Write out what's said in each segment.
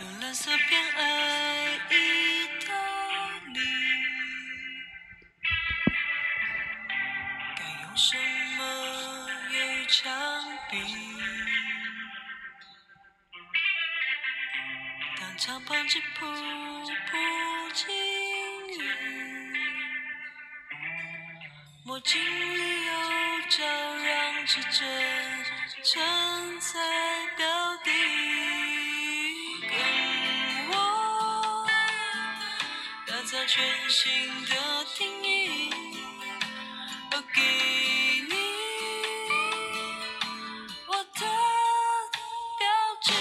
用蓝色偏爱意大利，该用什么言语枪毙？当敞篷吉普扑进雨，墨镜里有朝让指针承载到底。跟我打造全新的定义，我给你我的标记。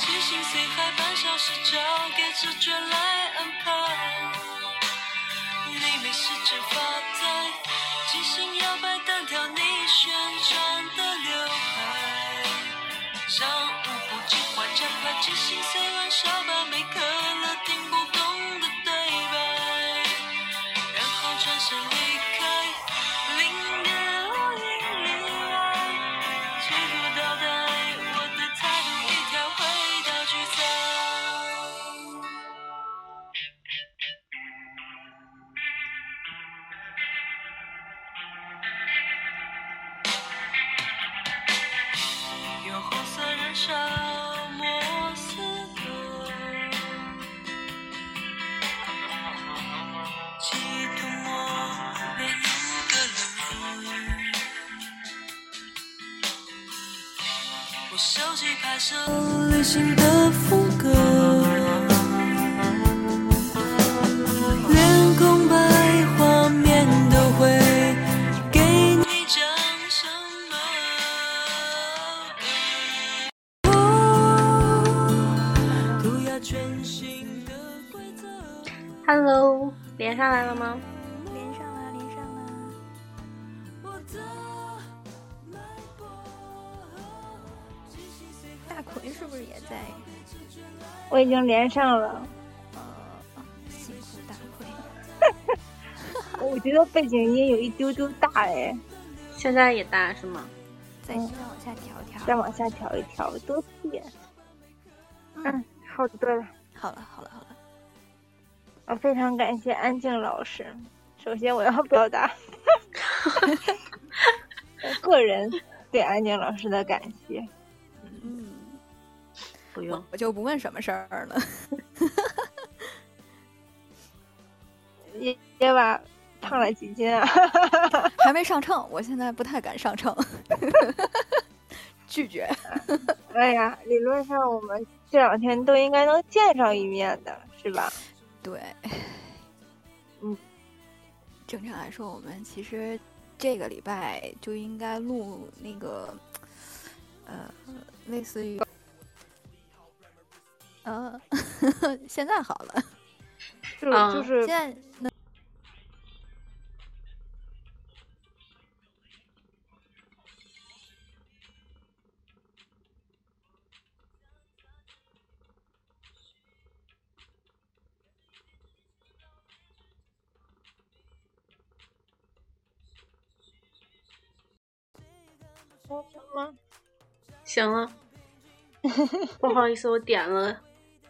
即兴随海半小时，交给直觉来安排。你没事只发划加快，即兴随乱小经连上了，呃，辛苦大奎。我觉得背景音有一丢丢大哎，现在也大是吗？再再往下调一调。再往下调一调，多点。嗯，好的对了，好了，好了，好了。我非常感谢安静老师。首先，我要表达 我个人对安静老师的感谢。嗯，不用我，就不问什么事儿了。耶耶娃胖了几斤啊？还没上秤，我现在不太敢上秤。拒绝。哎呀，理论上我们这两天都应该能见上一面的，是吧？对，嗯，正常来说，我们其实这个礼拜就应该录那个，呃，类似于，呃，现在好了，就啊就是现在能？行了。不好意思，我点了，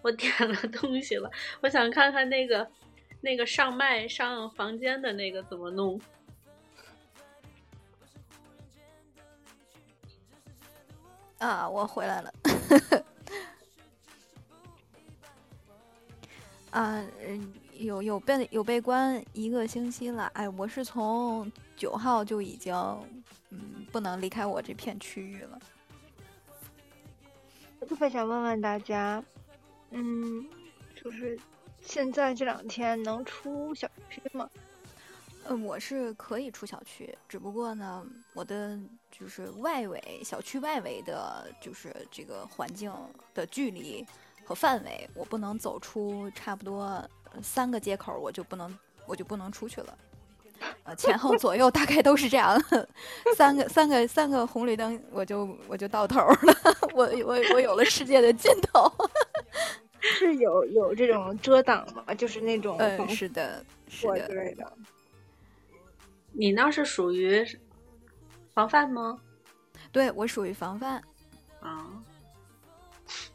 我点了东西了。我想看看那个那个上麦上房间的那个怎么弄。啊，我回来了。啊，嗯有有被有被关一个星期了。哎，我是从九号就已经嗯不能离开我这片区域了。我特别想问问大家，嗯，就是现在这两天能出小区吗？嗯，我是可以出小区，只不过呢，我的就是外围小区外围的，就是这个环境的距离和范围，我不能走出差不多三个街口，我就不能我就不能出去了。呃，前后左右大概都是这样，三个三个三个红绿灯，我就我就到头了，我我我有了世界的尽头。是有有这种遮挡吗？就是那种嗯，防是的，是火的之类的。你那是属于防范吗？对我属于防范。啊，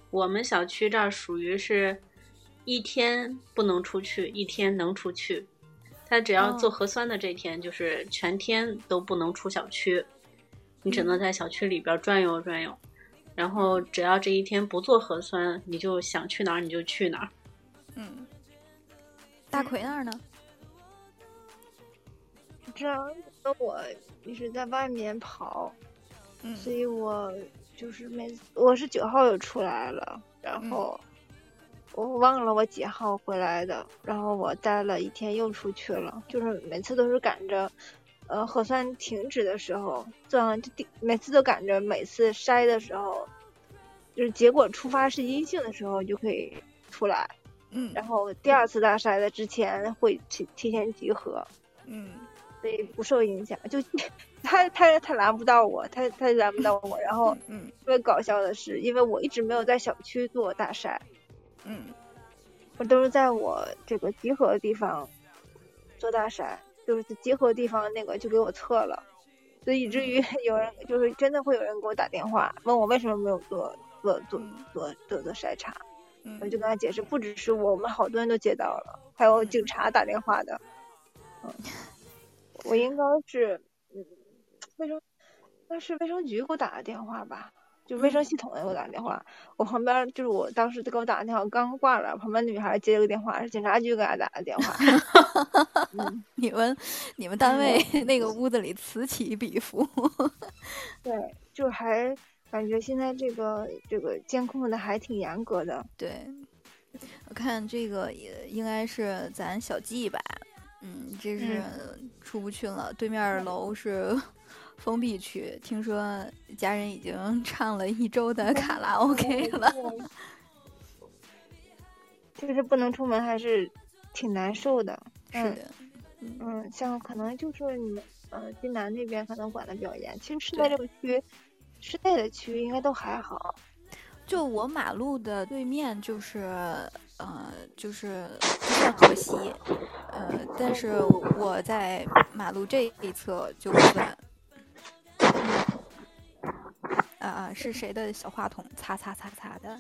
我们小区这儿属于是一天不能出去，一天能出去。他只要做哦核酸的这天，就是全天都不能出小区，你只能在小区里边转悠转悠。然后只要这一天不做核酸，你就想去哪儿你就去哪儿。嗯，大奎那儿呢？这样，那我一直在外面跑，嗯所以我就是每次我是九号又出来了，然嗯后我忘了我几号回来的，然后我待了一天又出去了，就是每次都是赶着。呃，核酸停止的时候，做完就第每次都赶着每次筛的时候，就是结果出发是阴性的时候就可以出来，嗯然后第二次大筛的之前会提提前集合，嗯所以不受影响。就 他他他拦不到我，他他拦不到我。然后嗯特别搞笑的是，因为我一直没有在小区做大筛，嗯我都是在我这个集合的地方做大筛，就是结合地方那个就给我测了，所以以至于有人就是真的会有人给我打电话问我为什么没有做做做做做做筛查，嗯我就跟他解释，不只是我，我们好多人都接到了，还有警察打电话的。嗯，我应该是，嗯，卫生，那是卫生局给我打的电话吧？就卫生系统的给我打电话。我旁边就是我当时给我打的电话刚挂了，旁边女孩接了个电话，是警察局给他打的电话。嗯，你们你们单位那个屋子里此起彼伏。对，就还感觉现在这个这个监控的还挺严格的。对，我看这个也应该是咱小季吧，嗯，这是出不去了。对面楼是封闭区，听说家人已经 唱了一周的卡拉 OK 了。就是不能出门，还是挺难受的。是的，嗯，像可能就是你们呃济南那边可能管的比较严，其实市内这个区，市内的区应该都还好。就我马路的对面就是呃就是就是河西，呃，但是我在马路这一侧就不算。啊啊，是谁的小话筒擦擦擦擦的？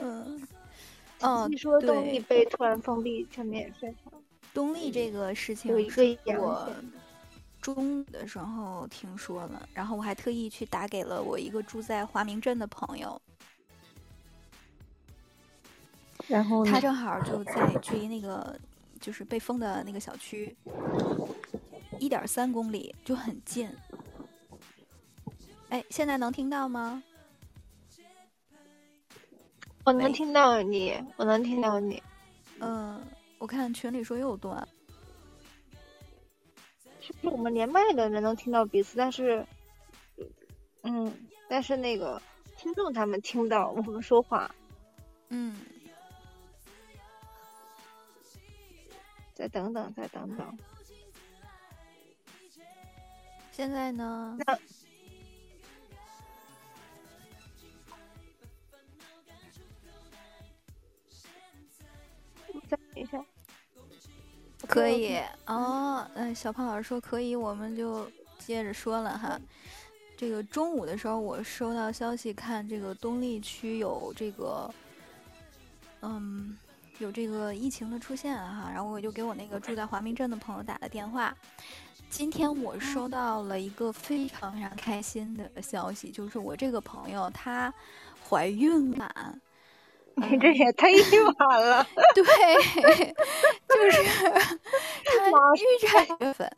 嗯，哦你，说东对，丽被突然封闭全面也是，东丽这个事情是我中午的时候听说了，然后我还特意去打给了我一个住在华明镇的朋友，然后他正好就在距离那个就是被封的那个小区一点三公里，就很近。哎，现在能听到吗？我能听到你，我能听到你。嗯，我看群里说又断。是不是我们连麦的人能听到彼此，但是，嗯，但是那个听众他们听不到我们说话。嗯，再等等，再等等。现在呢？再等一下。可以哦，嗯，小胖老师说可以，我们就接着说了哈。这个中午的时候，我收到消息，看这个东丽区有这个，嗯，有这个疫情的出现哈，然后我就给我那个住在华明镇的朋友打了电话。今天我收到了一个非常非常开心的消息，就是我这个朋友她怀孕了。你这也忒晚了。对，就是 他预产月份，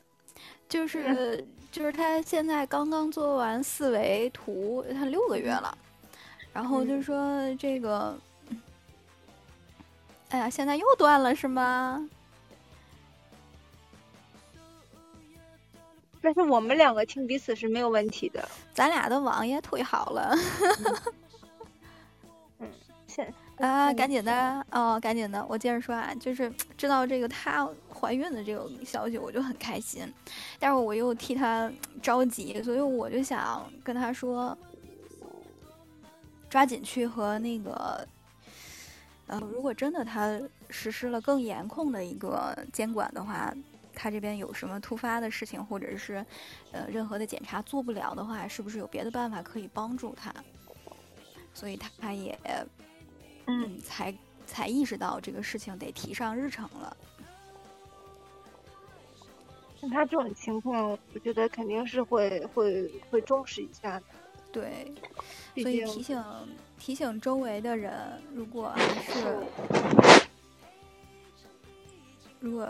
就是就是她现在刚刚做完四维图，她六个月了，然后就说这个，哎呀，现在又断了是吗？但是我们两个听彼此是没有问题的。咱俩的网也忒好了 嗯现 啊！嗯赶紧的哦，赶紧的，我接着说啊，就是知道这个她怀孕的这个消息，我就很开心，但是我又替她着急，所以我就想跟她说，抓紧去和那个，呃，如果真的她实施了更严控的一个监管的话，他这边有什么突发的事情，或者是呃任何的检查做不了的话，是不是有别的办法可以帮助他？所以他也嗯才才意识到这个事情得提上日程了。像他这种情况，我觉得肯定是会会会重视一下的。对，所以提醒提醒周围的人，如果还是如果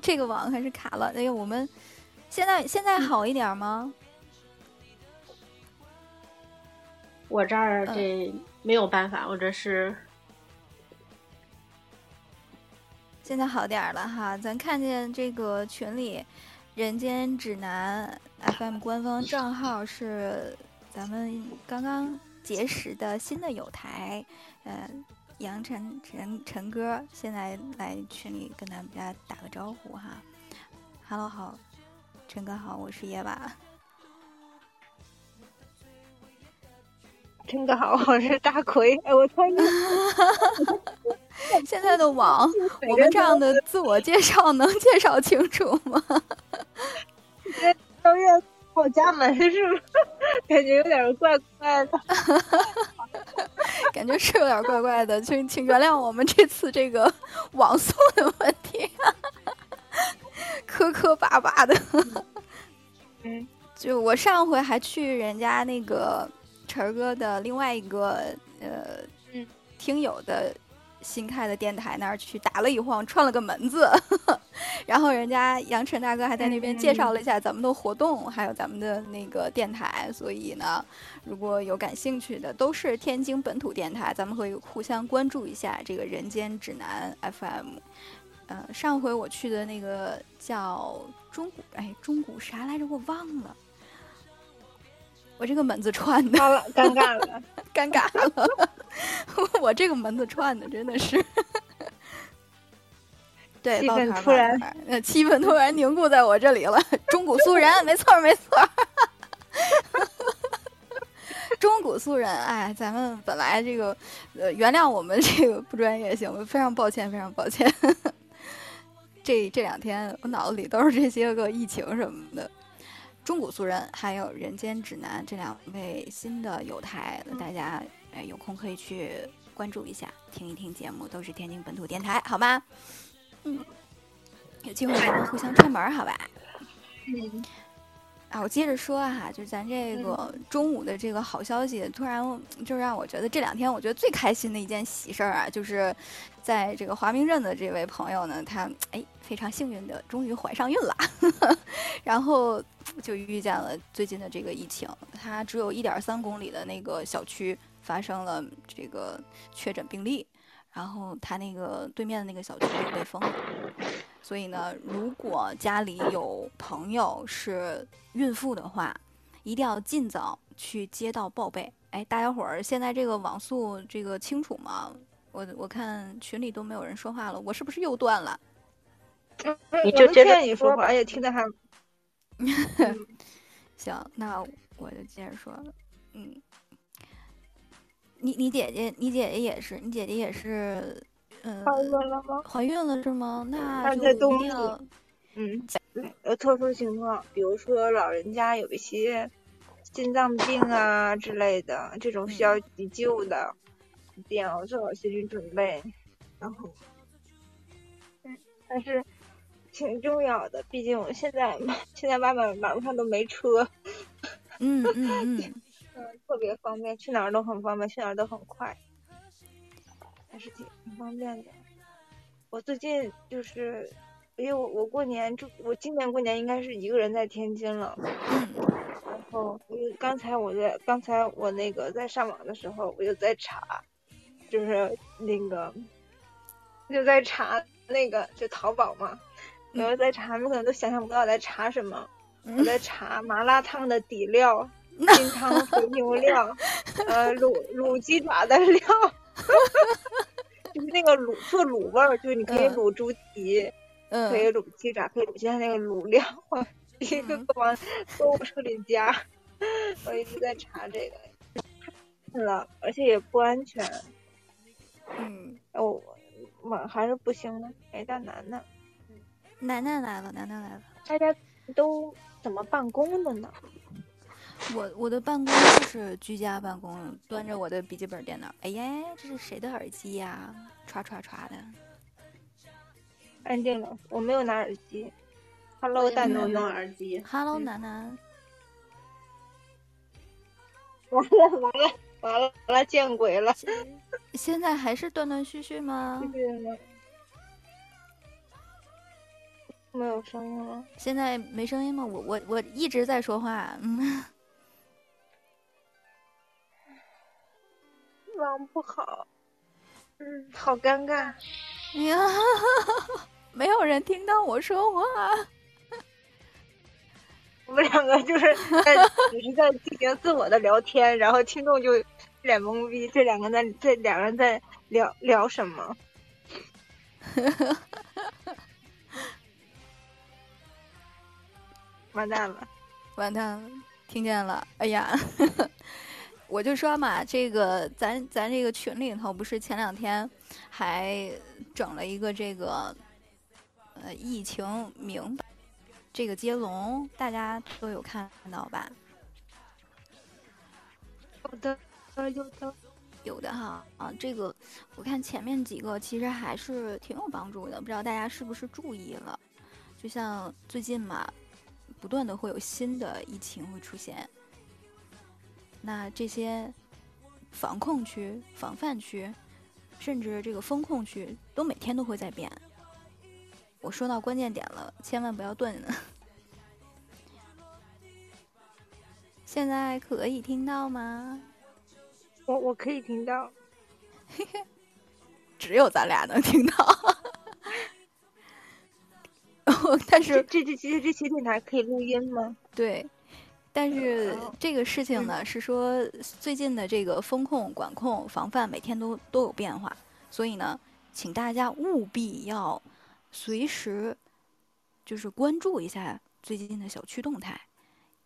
这个网还是卡了，哎呀，我们现在现在好一点吗？我这儿嗯。这没有办法，我这是现在好点儿了哈，咱看见这个群里，《人间指南》FM 官方账号是咱们刚刚结识的新的友台，呃，杨晨晨晨哥现在来群里跟咱们家打个招呼哈，Hello 好，晨哥好，我是野娃。晨哥好，我是大奎。哎，我突然间 现在的网，我们这样的自我介绍能介绍清楚吗？到院跑家门是不是？感觉有点怪怪的。感觉是有点怪怪的，请请原谅我们这次这个网速的问题，磕磕巴巴的。嗯，就我上回还去人家那个晨儿哥的另外一个呃嗯听友的新开的电台那儿去打了一晃，串了个门子，然后人家杨晨大哥还在那边介绍了一下咱们的活动，还有咱们的那个电台，所以呢，如果有感兴趣的，都是天津本土电台，咱们可以互相关注一下这个《人间指南》FM。呃，上回我去的那个叫中古，哎，中古啥来着？我忘了。我这个门子串的，尴尬了。尴尬了。我这个门子串的真的是，对，气氛突然，呃，气氛突然凝固在我这里了。中古素人，没错儿没错儿。中古素人，哎，咱们本来这个，呃，原谅我们这个不专业性，非常抱歉，非常抱歉。这这两天我脑子里都是这些个疫情什么的。中古素人还有人间指南这两位新的友台，大家哎有空可以去关注一下，听一听节目，都是天津本土电台，好吗？嗯，有机会咱们互相串门，好吧？嗯，啊，我接着说哈，就是咱这个中午的这个好消息，突然就让我觉得这两天我觉得最开心的一件喜事儿啊，就是在这个华明镇的这位朋友呢，他哎非常幸运的终于怀上孕了，然后就遇见了最近的这个疫情，他只有一点三公里的那个小区发生了这个确诊病例，然后他那个对面的那个小区就被封了。所以呢，如果家里有朋友是孕妇的话，一定要尽早去街道报备。哎，大家伙儿现在这个网速这个清楚吗？我我看群里都没有人说话了，我是不是又断了？你就接着你说话，而且听得还 行，那我就接着说了。嗯，你你姐姐，你姐姐也是，你姐姐也是，呃，怀孕了吗？怀孕了是吗？那就一在东西定要嗯，有特殊情况，比如说老人家有一些心脏病啊之类的，这种需要急救的，一定要做好心理准备。然后，嗯，但是挺重要的，毕竟我现在现在外面马路上都没车，嗯嗯嗯，嗯，特别方便，去哪儿都很方便，去哪儿都很快，还是挺挺方便的。我最近就是，因为我我过年就我今年过年应该是一个人在天津了，嗯然后因为刚才我在刚才我那个在上网的时候，我就在查，就是那个就在查那个就淘宝嘛，嗯然后在查，你们可能都想象不到我在查什么，我嗯在查麻辣烫的底料。金汤肥牛料，呃，卤卤鸡爪的料，就是那个卤做卤味儿，就是你可以嗯。卤猪蹄，嗯，可以卤鸡爪，可以卤现在那个卤料，我一个嗯。个往购物车里加。我一直在查这个，看了，而且也不安全，嗯，哦，网还是不行的，没大楠楠。楠楠来了，楠楠来了。大家都怎么办公的呢？我我的办公就是居家办公，端着我的笔记本电脑。哎呀，这是谁的耳机呀？唰唰唰的。安静了，我没有拿耳机。我 Hello，也没有用。耳机。Hello，嗯楠楠。完了完了完了完了，见鬼了！现在还是断断续续吗？没有声音了。现在没声音吗？我我我一直在说话，嗯，网不好，嗯，好尴尬。哎呀，没有人听到我说话。我们两个就是在 只是在进行自我的聊天，然后听众就一脸懵逼，这两个在这两个人在聊聊什么？完蛋了！完蛋了，听见了，哎呀，我就说嘛，这个咱咱这个群里头不是前两天还整了一个这个呃疫情明白这个接龙，大家都有看到吧？有的，呃，有的，有的哈啊，这个我看前面几个其实还是挺有帮助的，不知道大家是不是注意了？就像最近嘛，不断的会有新的疫情会出现，那这些防控区、防范区，甚至这个风控区，都每天都会在变。我说到关键点了，千万不要断。现在可以听到吗？我我可以听到。只有咱俩能听到。但是这这这这期电台可以录音吗？对，但是哦这个事情呢，是说最近的这个风控、管控、防范每天都都有变化，所以呢，请大家务必要随时就是关注一下最近的小区动态，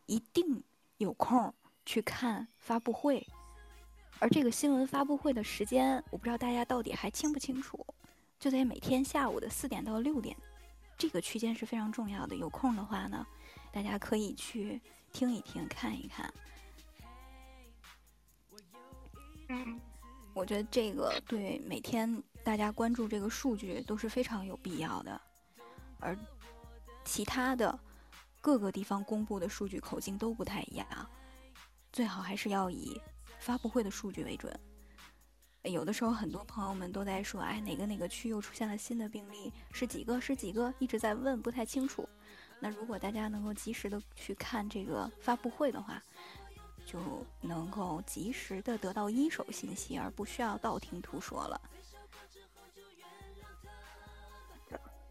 一定有空去看发布会。而这个新闻发布会的时间，我不知道大家到底还清不清楚，就在每天下午的四点到六点，这个区间是非常重要的。有空的话呢，大家可以去听一听、看一看。嗯，我觉得这个对每天大家关注这个数据都是非常有必要的，而其他的各个地方公布的数据口径都不太一样，最好还是要以发布会的数据为准。有的时候，很多朋友们都在说，哎，哪个哪个区又出现了新的病例，是几个是几个，一直在问，不太清楚。那如果大家能够及时的去看这个发布会的话，就能够及时的得到一手信息，而不需要道听途说了。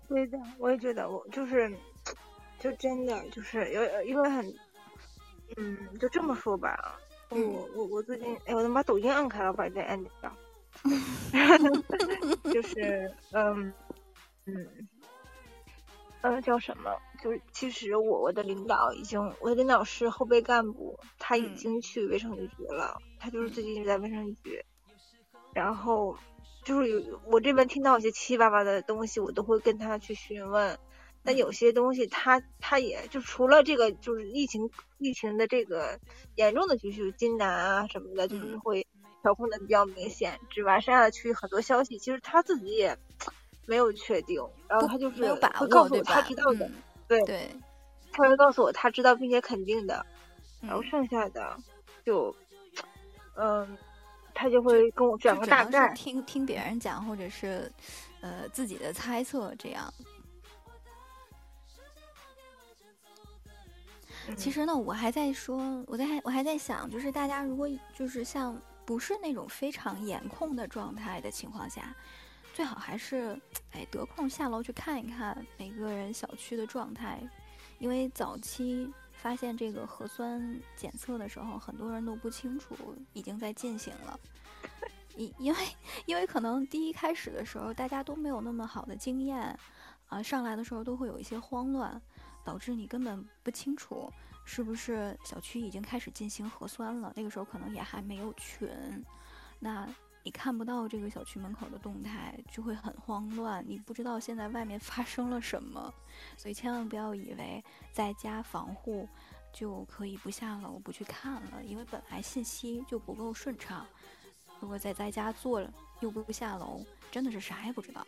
对的，我也觉得，我就是，就真的就是有，因为很，嗯，就这么说吧，我嗯我我最近，哎，我能把抖音按开了，我把这按掉，就是，嗯嗯，呃，叫什么？就是其实我我的领导已经，我的领导是后备干部，他已嗯经去卫生局了，他就是最近在卫生局，然后就是有我这边听到一些七七八八的东西，我都会跟他去询问。但有些东西他他也就除了这个就是疫情疫情的这个严重的区域，金南啊什么的，就是嗯会调控的比较明显之外，剩下的区域很多消息其实他自己也 没有确定，然后他就是会告诉我？他知道的，嗯、对对，他会告诉我他知道并且肯定的，然后嗯剩下的就嗯，他就会跟我讲个大概。听听别人讲，或者是呃自己的猜测这样。其实呢，我还在说，我在我还在想，就是大家如果就是像不是那种非常严控的状态的情况下，最好还是哎得空下楼去看一看每个人小区的状态，因为早期发现这个核酸检测的时候，很多人都不清楚已经在进行了。因因为因为可能第一开始的时候大家都没有那么好的经验，啊，上来的时候都会有一些慌乱，导致你根本不清楚是不是小区已经开始进行核酸了。那个时候可能也还没有群，那你看不到这个小区门口的动态，就会很慌乱，你不知道现在外面 发生了什么，所以千万不要以为在家防护就可以不下楼不去看了，因为本来信息就不够顺畅，如果在在家做了又不下楼，真的是啥也不知道，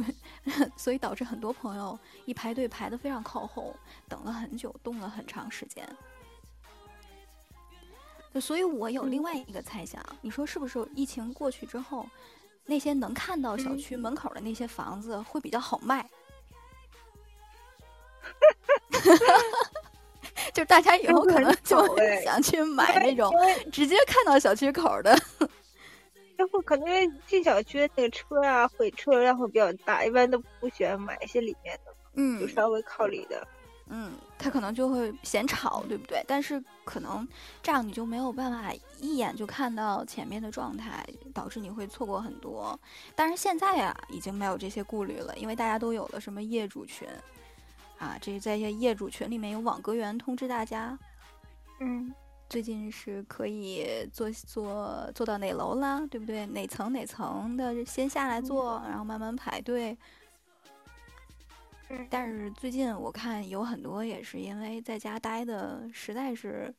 会，所以导致很多朋友一排队排的非常靠后，等了很久，冻了很长时间。所以，我有另外一个猜想，你说是不是？疫情过去之后，那些能看到小区门口的那些房子会比较好卖？就大家以后可能就想去 买那种直接看到小区口的。然后可能因为进小区那个车啊，会车流量会比较大，一般都不喜欢买一些里面的，嗯，就稍微靠里的。嗯，他可能就会嫌吵，对不对？但是可能这样你就没有办法一眼就看到前面的状态，导致你会错过很多。但是现在啊，已经没有这些顾虑了，因为大家都有了什么业主群啊，这在一些业主群里面有网格员通知大家，嗯，最近是可以做做做到哪楼啦，对不对？哪层哪层的先下来做，然后慢慢排队。但是最近我看有很多也是因为在家待的实在是，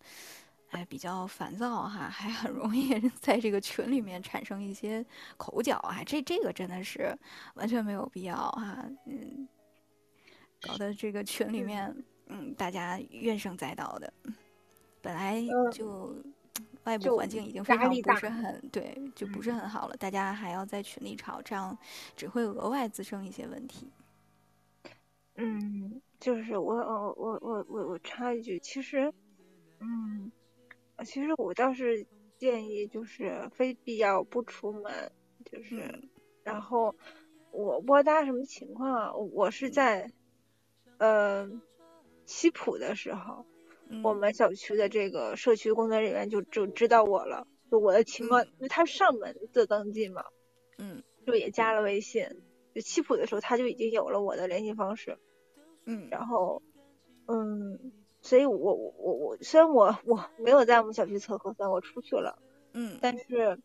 哎，比较烦躁哈，还很容易 在这个群里面产生一些口角啊，这这个真的是完全没有必要哈，嗯，搞得这个群里面嗯大家怨声载道的，本来就外部环境已经非常不是很对，就不是很好了，大家还要在群里吵，这样只会额外滋生一些问题。嗯，就是我，我，我，我，我，我插一句，其实，嗯，其实我倒是建议，就是非必要不出门，就是，然后我不知道大家什么情况啊，我是在，呃，西普的时候，我们小区的这个社区工作人员就就知道我了，就我的情况，因为他上门做登记嘛，嗯，就也加了微信。就七普的时候，他就已经有了我的联系方式，嗯，然后，嗯，所以我我我我虽然我我没有在我们小区测核酸，我出去了，嗯，但是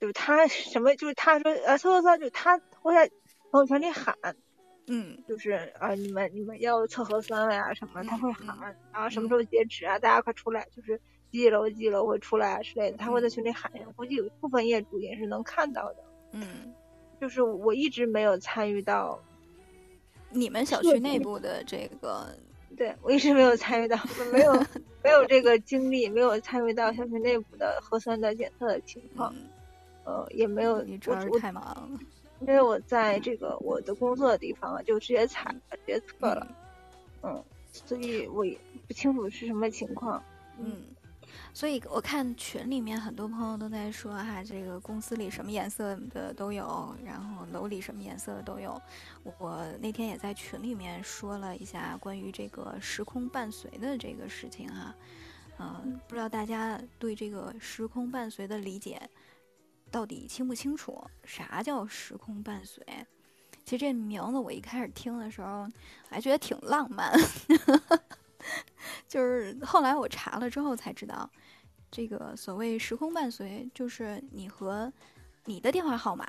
就是他什么，就是他说呃测核酸，就他会在朋友圈里喊，嗯，就是啊你们你们要测核酸了呀什么，他会喊啊什么时候截止啊，大家快出来，就是几楼几楼会出来啊之类的，他会在群里喊，估计有一部分业主也是能看到的，嗯。就是我一直没有参与到你们小区内部的这个，对我一直没有参与到，没有没有这个经历，没有参与到小区内部的核酸的检测的情况，呃，也没有。你主要是太忙了，因为我在这个我的工作的地方就直接踩了，直接测了，嗯，所以我也不清楚是什么情况，嗯。所以我看群里面很多朋友都在说哈，这个公司里什么颜色的都有，然后楼里什么颜色的都有。我那天也在群里面说了一下关于这个时空伴随的这个事情哈，嗯，不知道大家对这个时空伴随的理解到底清不清楚？啥叫时空伴随？其实这名字我一开始听的时候还觉得挺浪漫。就是后来我查了之后才知道，这个所谓时空伴随，就是你和你的电话号码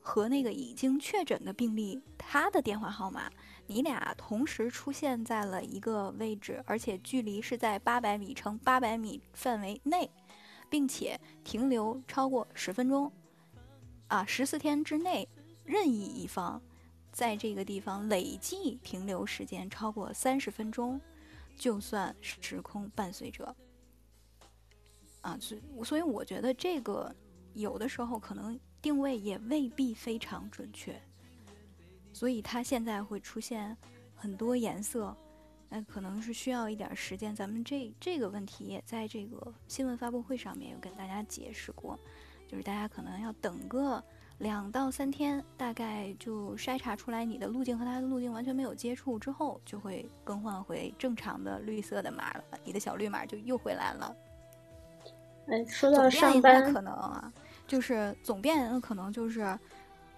和那个已经确诊的病例他的电话号码，你俩同时出现在了一个位置，而且距离是在八百米乘八百米范围内，并且停留超过十分钟，啊，十四天之内，任意一方在这个地方累计停留时间超过三十分钟。就算时空伴随者啊，所所以我觉得这个有的时候可能定位也未必非常准确，所以它现在会出现很多颜色，那可能是需要一点时间。咱们这这个问题也在这个新闻发布会上面有跟大家解释过，就是大家可能要等个。两到三天，大概就筛查出来你的路径和它的路径完全没有接触之后，就会更换回正常的绿色的码了，你的小绿码就又回来了。哎，说到上班，可能啊，就是总变可能就是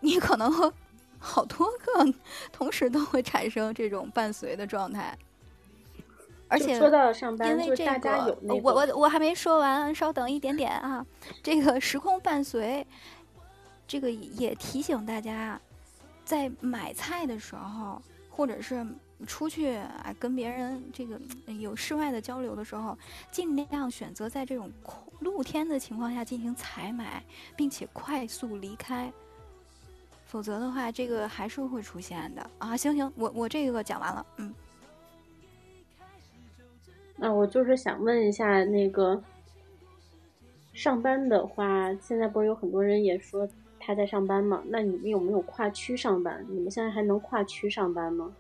你可能 好多个同时都会产生这种伴随的状态。而且说到上班，因为这个，那我个我我还没说完，稍等一点点啊。这个时空伴随，这个也提醒大家，在买菜的时候，或者是出去啊跟别人这个嗯有室外的交流的时候，尽量选择在这种空露天的情况下进行采买，并且快速离开。否则的话，这个还是会出现的啊！行行，我我这个讲完了，嗯。那我就是想问一下，那个上班的话，现在不是有很多人也说他在上班吗？那你们有没有跨区上班？你们现在还能跨区上班吗？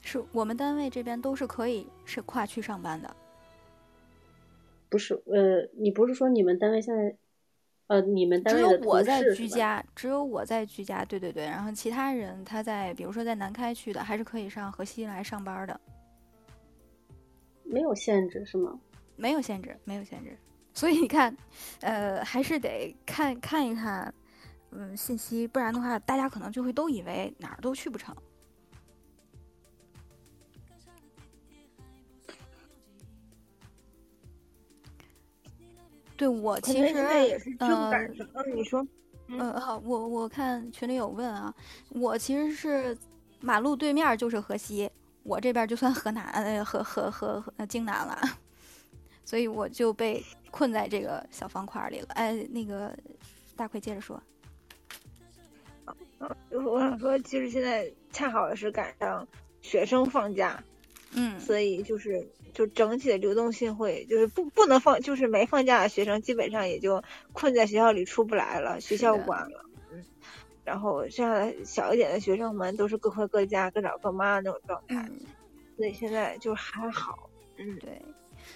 是我们单位这边都是可以是跨区上班的。不是，呃，你不是说你们单位现在，呃，你们单只位只有我在？居家，只有我在居家，对对对。然后其他人他在，比如说在南开区的，还是可以上河西来上班的，没有限制是吗？没有限制，没有限制。所以你看，呃，还是得看看一看，嗯，信息，不然的话，大家可能就会都以为哪儿都去不成。对我其实也是正呃赶上了。你说，呃，好，我我看群里有问啊，我其实是马路对面就是河西，我这边就算河南呃河河河河呃荆南了，所以我就被困在这个小方块儿里了。哎，那个大奎接着说，我想说，其实现在恰好是赶上学生放假，嗯，所以就是就整体的流动性会就是不不能放，就是没放假的学生基本上也就困在学校里出不来了，学校的。关了，嗯，然后剩下的小一点的学生们都是各回各家，各找各妈那种状态，嗯，所以现在就还好，嗯，对，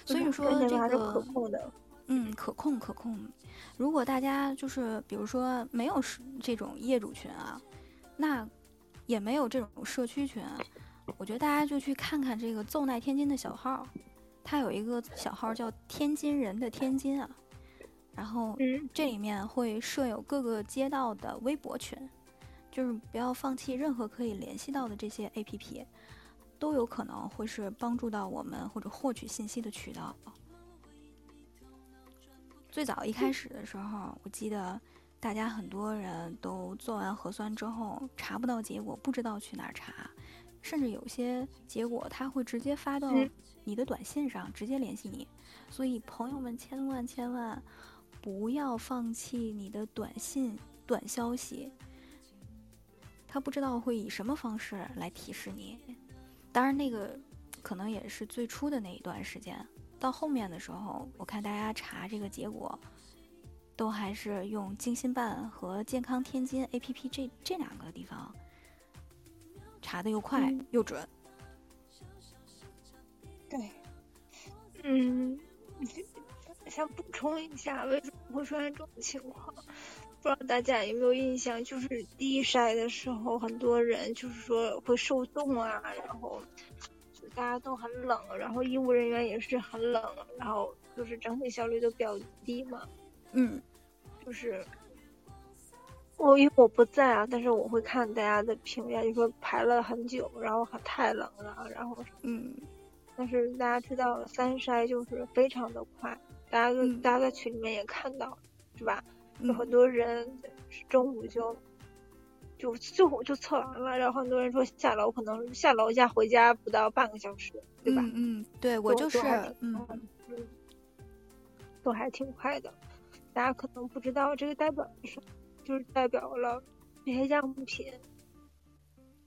所以说这个控的，嗯，可控可控。如果大家就是比如说没有是这种业主群啊，那也没有这种社区群啊，我觉得大家就去看看这个奏奈天津的小号，它有一个小号叫天津人的天津啊，然后嗯这里面会设有各个街道的微博群，就是不要放弃任何可以联系到的这些 APP，都有可能会是帮助到我们或者获取信息的渠道。最早一开始的时候，我记得大家很多人都做完核酸之后查不到结果，不知道去哪儿查，甚至有些结果他会直接发到嗯你的短信上，直接联系你。所以朋友们千万千万不要放弃你的短信、短消息，他不知道会以什么方式来提示你。当然，那个可能也是最初的那一段时间。到后面的时候，我看大家查这个结果，都还是用京信办和健康天津 APP 这这两个地方查的又快嗯又准。对，嗯，想补充一下，为什么会出现这种情况？不知道大家有没有印象？就是第一筛的时候，很多人就是说会受冻啊，然后就大家都很冷，然后医务人员也是很冷，然后就是整体效率都比较低嘛。嗯就是我因为我不在啊，但是我会看大家的评价，就说排了很久，然后很太冷了，然后嗯但是大家知道三筛就是非常的快，大家都、嗯大家在群里面也看到，是吧？有很嗯多人中午就就就就测完了，然后很多人说下楼可能下楼下回家不到半个小时，对吧？嗯嗯，对我就是嗯，都还挺快的。大家可能不知道，这个代表什么，就是代表了这些样品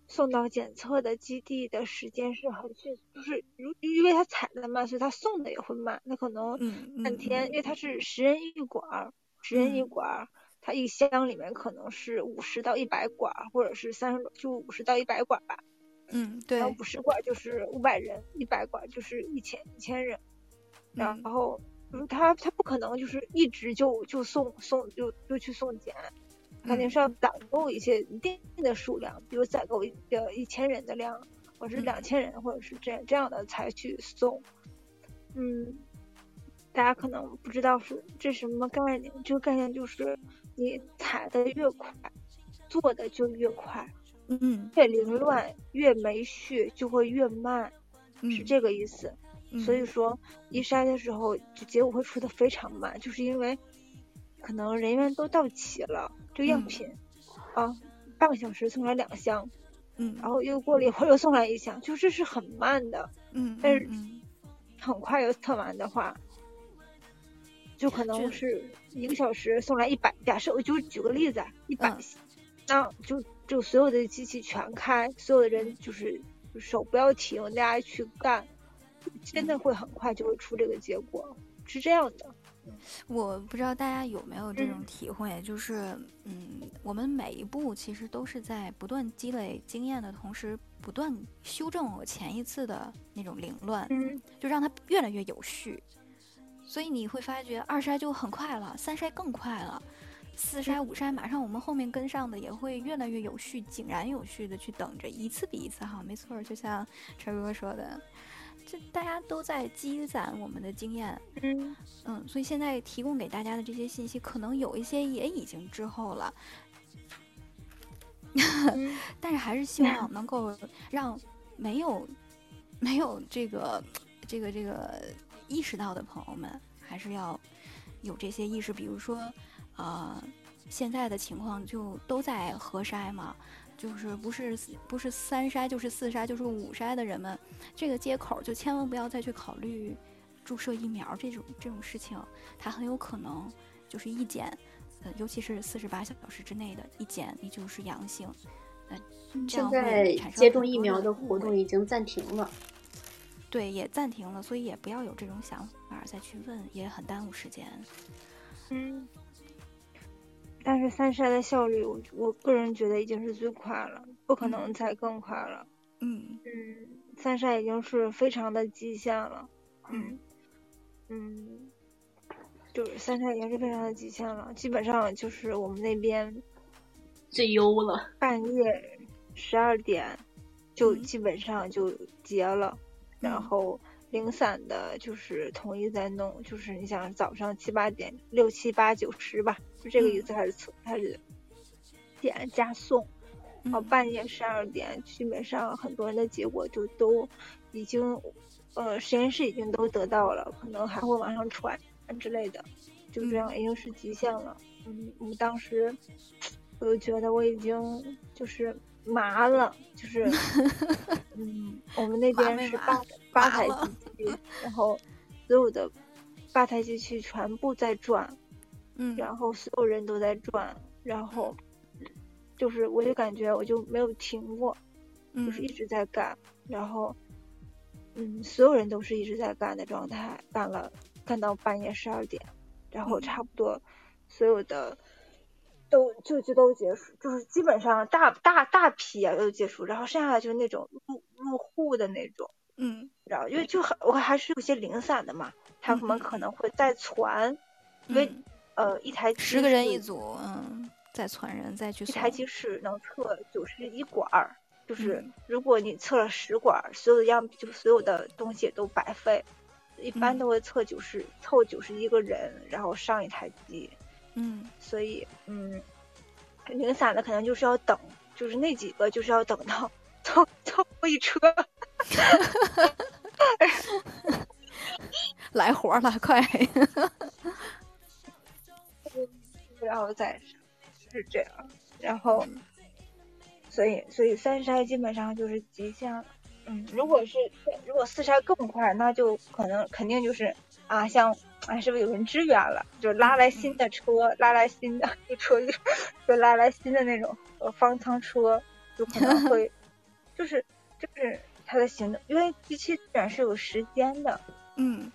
送到检测的基地的时间是很迅速，就是如因为它采的慢，所以它送的也会慢。那可能嗯嗯半天，因为它是十人一管儿，十人一嗯管儿，它一箱里面可能是五十到一百管儿，或者是三十就五十到一百管儿吧。嗯对然后五十管就是五百人，一百管就是一千一千人，然嗯后嗯，他他不可能就是一直就就送送就就去送检，肯定嗯是要攒够一些一定的数量，比如攒够一个一千人的量，或者是嗯两千人，或者是这样这样的才去送。嗯，大家可能不知道是这什么概念，这个概念就是你踩的越快，做的就越快。嗯越凌乱、越没序就会越慢。是这个意思。嗯所以说一筛的时候，就结果会出的非常慢，就是因为可能人员都到齐了，这个样嗯品、啊，半个小时送来两箱，嗯然后又过了一会儿又送来一箱，就这是很慢的。嗯，但是嗯很快又测完的话，就可能是一个小时送来一百，假设我就举个例子，啊，一百、嗯那就就所有的机器全开，所有的人就是手不要停，大家去干，真的会很快就会出这个结果，是这样的。我不知道大家有没有这种嗯体会，就是嗯，我们每一步其实都是在不断积累经验的同时，不断修正我前一次的那种凌乱，嗯就让它越来越有序。所以你会发觉二筛就很快了，三筛更快了，四筛、五筛马上我们后面跟上的也会越来越有序、井然有序的去等着，一次比一次好。没错儿，就像陈哥说的，这大家都在积攒我们的经验，嗯。嗯，所以现在提供给大家的这些信息，可能有一些也已经滞后了，嗯。但是还是希望能够让没有没有这个这个这个意识到的朋友们，还是要有这些意识。比如说，呃，现在的情况就都在核筛嘛，就是不是不是三筛就是四筛就是五筛的人们，这个接口就千万不要再去考虑注射疫苗这种这种事情，它很有可能就是一检，呃，尤其是四十八小时之内的一检，你就是阳性，呃，这现样会在产生接种疫苗的活动已经暂停了。对，也暂停了，所以也不要有这种想法再去问，也很耽误时间。嗯。但是三筛的效率，我我个人觉得已经是最快了，不可能嗯再更快了。嗯。嗯，三筛已经是非常的极限了。嗯。嗯，就是三筛已经是非常的极限了，基本上就是我们那边最优了，半夜十二点就嗯。基本上就结了，然嗯。后零散的就是统一在弄，就是你想早上七八点六七八九十吧，就这个意嗯思开始测开始点加送。然后半夜十二点，基本上很多人的结果就都已经，呃，实验室已经都得到了，可能还会往上传之类的，就这样已经是极限了。嗯，我当时我就觉得我已经就是麻了，就是，嗯，我们那边是八八 台机器，然后所有的八台机器全部在转，嗯然后所有人都在转，然后就是我就感觉我就没有停过，就是一嗯直在干，然后嗯，所有人都是一直在干的状态，干了干到半夜十二点，然后嗯差不多所有的都就就都结束，就是基本上大大大批啊都结束，然后剩下的就是那种入入户的那种。嗯然后因为就很我还是有些零散的嘛，他们可能会再传，因为嗯呃一台机十个人一组，嗯，再传人再去一台。机室能测九十一管儿，就是嗯如果你测了十管儿，所有的样就所有的东西也都白费，一般嗯都会测九十凑九十一个人，然后上一台机，嗯所以嗯，零散的可能就是要等，就是那几个就是要等到凑凑一车，来活儿了，快！然后再上是这样，然后所以所以三筛基本上就是极限了。嗯，如果是如果四筛更快，那就可能肯定就是啊，像啊，是不是有人支援了？就拉来新的车，拉来新的一车就 就拉来新的那种呃方舱车，就可能会就是就是它的行动，因为机器支援是有时间的，嗯，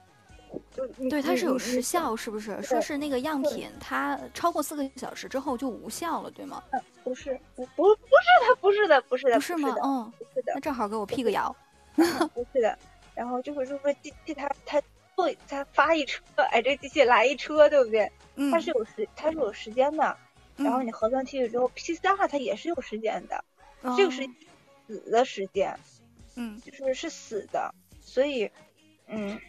就对，它是有时效，是不是？说是那个样品它超过四个小时之后就无效了，对吗？不是不不不是的，不是的，不是的，不是吗？的，嗯，不是的那，正好给我辟个谣。不是的。然后就是就是说机器它它做它发一车，哎，这机器来一车，对不对？嗯，它是有时它是有时间的。然后嗯你核酸提取之后，PCR 它也是有时间的，这个死的时间，嗯就是是死的。所以，嗯，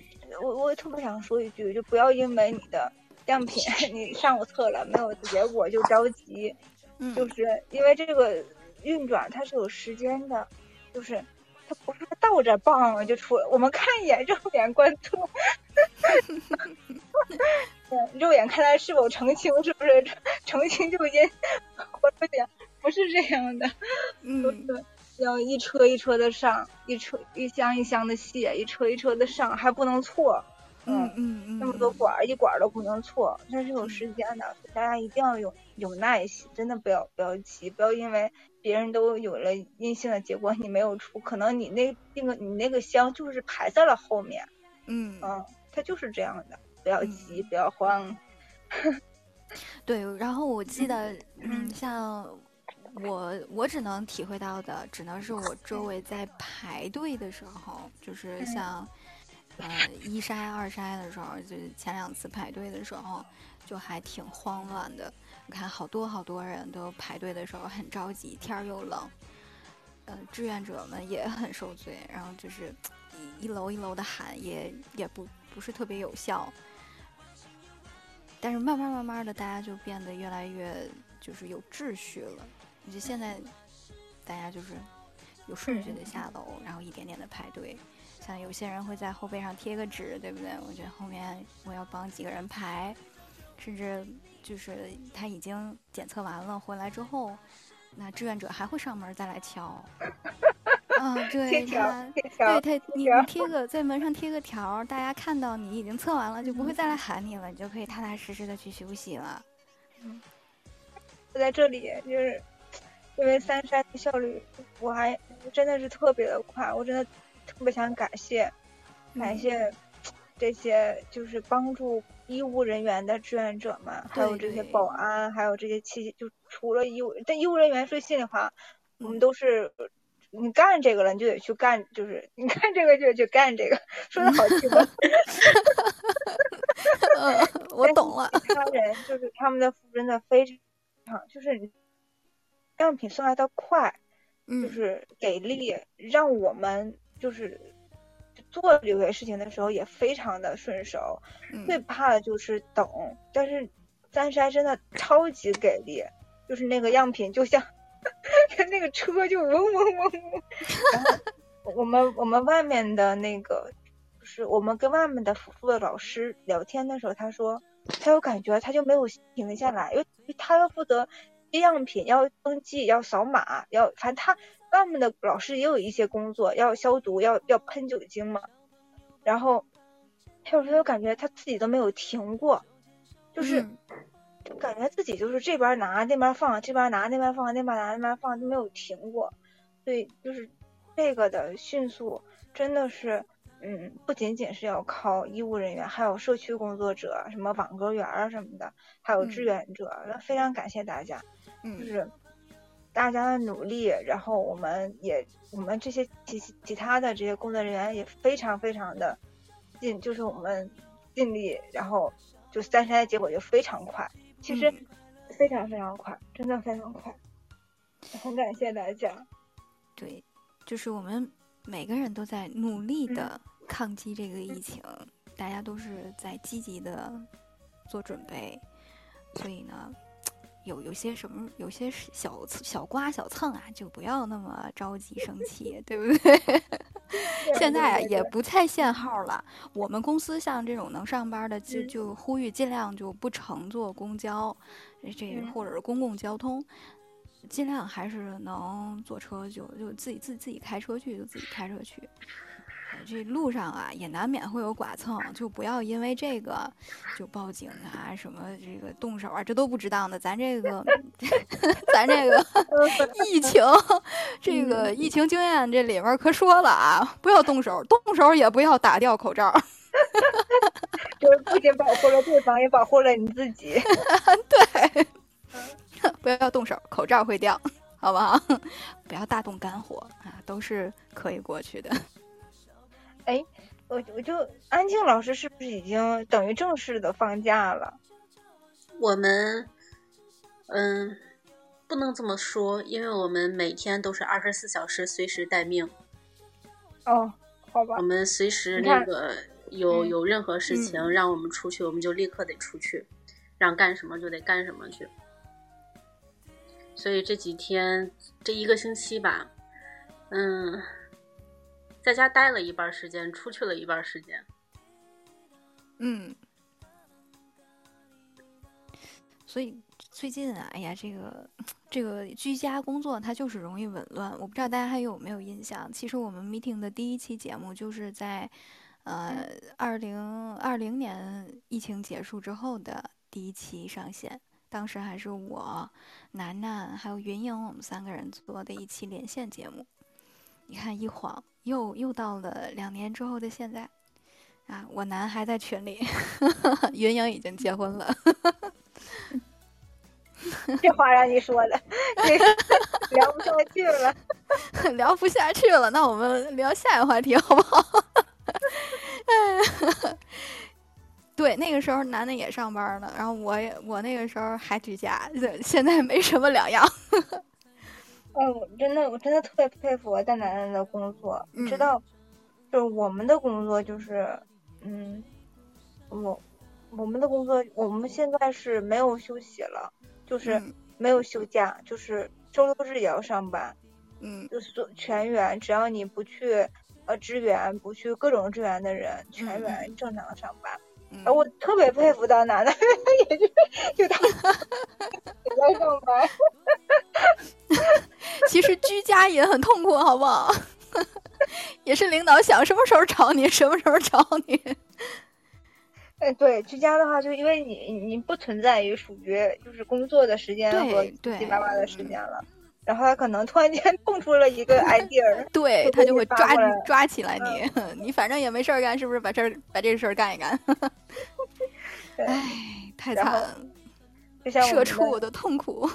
我我特别想说一句，就不要因为你的样品 你上午测了没有结果就着急，嗯，就是因为这个运转它是有时间的，就是它不是倒着棒就出来，我们看一眼肉眼观测，肉眼看它是否澄清，是不是澄清就已经 活出点？不是这样的，嗯是要一车一车的上，一车一箱一箱的卸，一车一车的上，还不能错。嗯嗯嗯，那么多管儿，一管儿都不能错，它是有时间的，大家一定要有有耐心，真的不要不要急，不要因为别人都有了阴性的结果，你没有出，可能你那那个你那个箱就是排在了后面，嗯嗯，它就是这样的，不要急，不要慌，对，然后我记得，嗯，像我我只能体会到的，只能是我 周围在排队的时候，就是像呃一筛、二筛的时候，就是前两次排队的时候，就还挺慌乱的。你看好多好多人都排队的时候很着急，天儿又冷，呃，志愿者们也很受罪，然后就是一一楼一楼的喊，也也不不是特别有效。但是慢慢慢慢的，大家就变得越来越就是有秩序了。就现在，大家就是有顺序的下楼，然后一点点的排队。像有些人会在后背上贴个纸，对不对？我觉得后面我要帮几个人排，甚至就是他已经检测完了回来之后，那志愿者还会上门再来敲。嗯，对他，对他，你贴个在门上贴个条儿，大家看到你已经测完了，就不会再来喊你了，你就可以踏踏实实的去休息了。嗯我在这里就是因为三山的效率，我还真的是特别的快，我真的特别想感谢感嗯谢这些就是帮助医务人员的志愿者们，还有这些保安，还有这些器，就除了医务，但医务人员说心里话，我们嗯都是。你干这个了，你就得去干，就是你干这个就得去干这个，说的好听吗？嗯，我懂了。其他人就是他们的服务真的非常，就是你样品送来的快，就嗯是给力，让我们就是做有些事情的时候也非常的顺手。最嗯怕的就是等，但是三筛真的超级给力，就是那个样品就像 那个车就嗡嗡嗡嗡，然后我们我们外面的那个就是我们跟外面的辅助的老师聊天的时候，他说他有感觉，他就没有停下来，因为他要负责接样品，要登记，要扫码，要反正他外面的老师也有一些工作，要消毒，要要喷酒精嘛，然后他有时候感觉他自己都没有停过，就是。嗯就感觉自己就是这边拿那边放，这边拿那边放，那边拿那边放，都没有停过。所以就是这个的迅速，真的是，嗯，不仅仅是要靠医务人员，还有社区工作者，什么网格员啊什么的，还有志嗯愿者，那非常感谢大家，就嗯是大家的努力，然后我们也我们这些其其他的这些工作人员也非常非常的尽，就是我们尽力，然后就三筛结果就非常快。其实嗯非常非常快，真的非常快，很感谢大家。对，就是我们每个人都在努力嗯的抗击这个疫情，大家都是在积极的做准备，所以呢，有有些什么，有些小小刮小蹭啊，就不要那么着急生气，对不对？现在啊也不太限号了。我们公司像这种能上班的，就嗯就呼吁尽量就不乘坐公交，这嗯或者是公共交通，尽量还是能坐车就就自己自自己开车去就自己开车去。呃这路上啊也难免会有剐蹭，就不要因为这个就报警啊，什么这个动手啊，这都不值当的。咱这个 咱这个 疫情，这个疫情经验这里面儿可说了啊，不要动手，动手也不要打掉口罩。就是不仅保护了对方，也保护了你自己。对，不要动手，口罩会掉，好不好？不要大动肝火啊，都是可以过去的。哎，我我就安静老师是不是已经等于正式的放假了？我们，嗯，不能这么说，因为我们每天都是二十四小时随时待命，哦，好吧我，们随时那个有嗯有任何事情嗯让我们出去，我们就立刻得出去，让干什么就得干什么去。所以这几天这一个星期吧，嗯，在家待了一半时间，出去了一半时间。嗯，所以最近啊，哎呀，这个这个居家工作它就是容易紊乱。我不知道大家还有没有印象？其实我们 meeting 的第一期节目就是在呃二零二零年疫情结束之后的第一期上线，当时还是我、楠楠还有云莹我们三个人做的一期连线节目。你看一晃又又到了两年之后的现在。啊，我男还在群里，云影已经结婚了。这话让你说的，聊不下去了，聊不下去了。那我们聊下一个话题好不好？哎，对，那个时候男的也上班呢，然后我也我那个时候还居家，现在没什么两样。嗯，我真的我真的特别佩服我大男人的工作，你知道，就是我们的工作就是。嗯，我我们的工作，我们现在是没有休息了，就是没有休假，就是周六日也要上班。嗯，就是全员，只要你不去呃支援，不去各种支援的人，全员正常上班。嗯，我特别佩服到男的，也就就 在上班。其实居家也很痛苦，好不好？也是领导想什么时候找你，什么时候找你。哎，对，居家的话，就因为你你不存在于属于就是工作的时间和七七八八的时间了，然后他可能突然间 蹦出了一个 idea，对他就会抓抓起来你，你反正也没事儿干，是不是把这儿把这个事儿干一干？哎，太惨了，社畜的痛苦。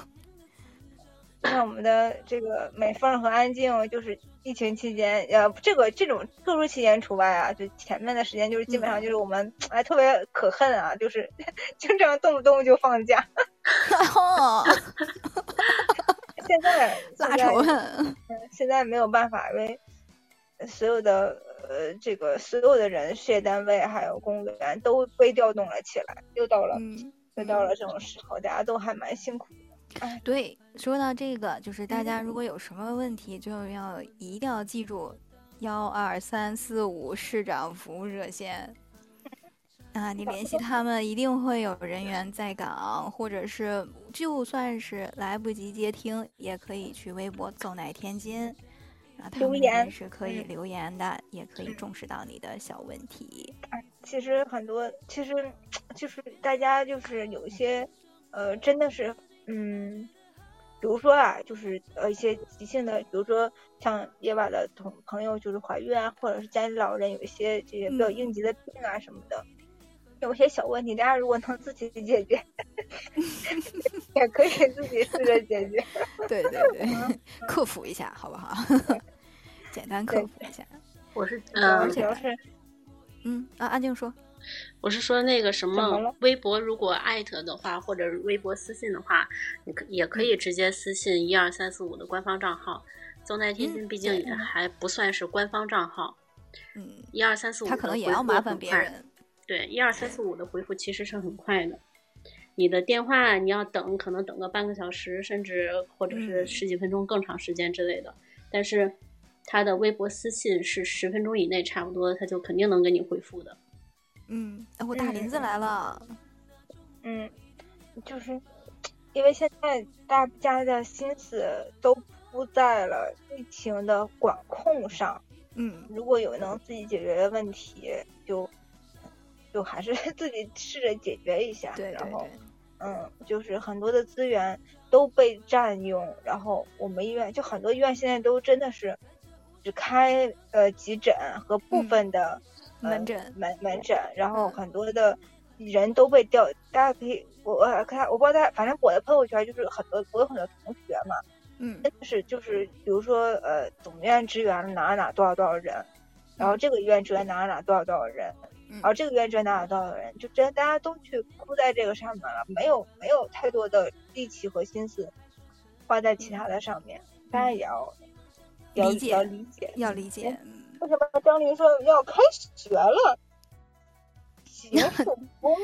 像我们的这个美凤和安静，就是疫情期间，呃，这个这种特殊期间除外啊，就前面的时间就是基本上就是我们哎特别可恨啊，就是经常动不动就放假。现在拉仇恨，现在没有办法，因为所有的呃这个所有的人，事业单位还有公务员都被调动了起来，又到了又到了这种时候，大家都还蛮辛苦。对，说到这个，就是大家如果有什么问题，就要一定要记住幺二三四五市长服务热线啊，你联系他们，一定会有人员在岗，或者是就算是来不及接听，也可以去微博走奶天津啊，他们也是可以留言的，也可以重视到你的小问题。其实很多，其实就是大家就是有一些呃，真的是。嗯，比如说啊，就是呃一些急性的，比如说像野娃的同朋友就是怀孕啊，或者是家里老人有一些这些比较应急的病啊什么的，有些小问题，大家如果能自己解决，也可以自己试着解决。对对对，克服一下好不好？简单克服一下。我是嗯，主要是嗯啊，安静说。我是说那个什么，微博如果艾特的话，或者微博私信的话，你可也可以直接私信一二三四五的官方账号。走奈天津毕竟也还不算是官方账号，嗯，一二三四五他可能也要麻烦别人。对，一二三四五的回复其实是很快的。你的电话你要等，可能等个半个小时，甚至或者是十几分钟更长时间之类的。但是他的微博私信是十分钟以内，差不多他就肯定能给你回复的。嗯，我大林子来了。嗯，就是因为现在大家的心思都扑在了疫情的管控上。嗯，如果有能自己解决的问题，就就还是 自己试着解决一下。对然后，嗯，就是很多的资源都被占用，然后我们医院就很多医院现在都真的是只开呃急诊和部分的。门诊门门诊，然后很多的人都被调，大家可以我我看我不知道大家，反正我的朋友圈就是很多我有很多同学嘛，嗯，真的是就是比如说呃总院支援哪哪多少多少人，然后这个医院支援哪哪多少多少人，然后这个医院支援哪哪多少人，就真大家都去扑在这个上面了，没有没有太多的力气和心思花在其他的上面，大家也要理解要理解要理解。为什么张琳说要开学了？行，工，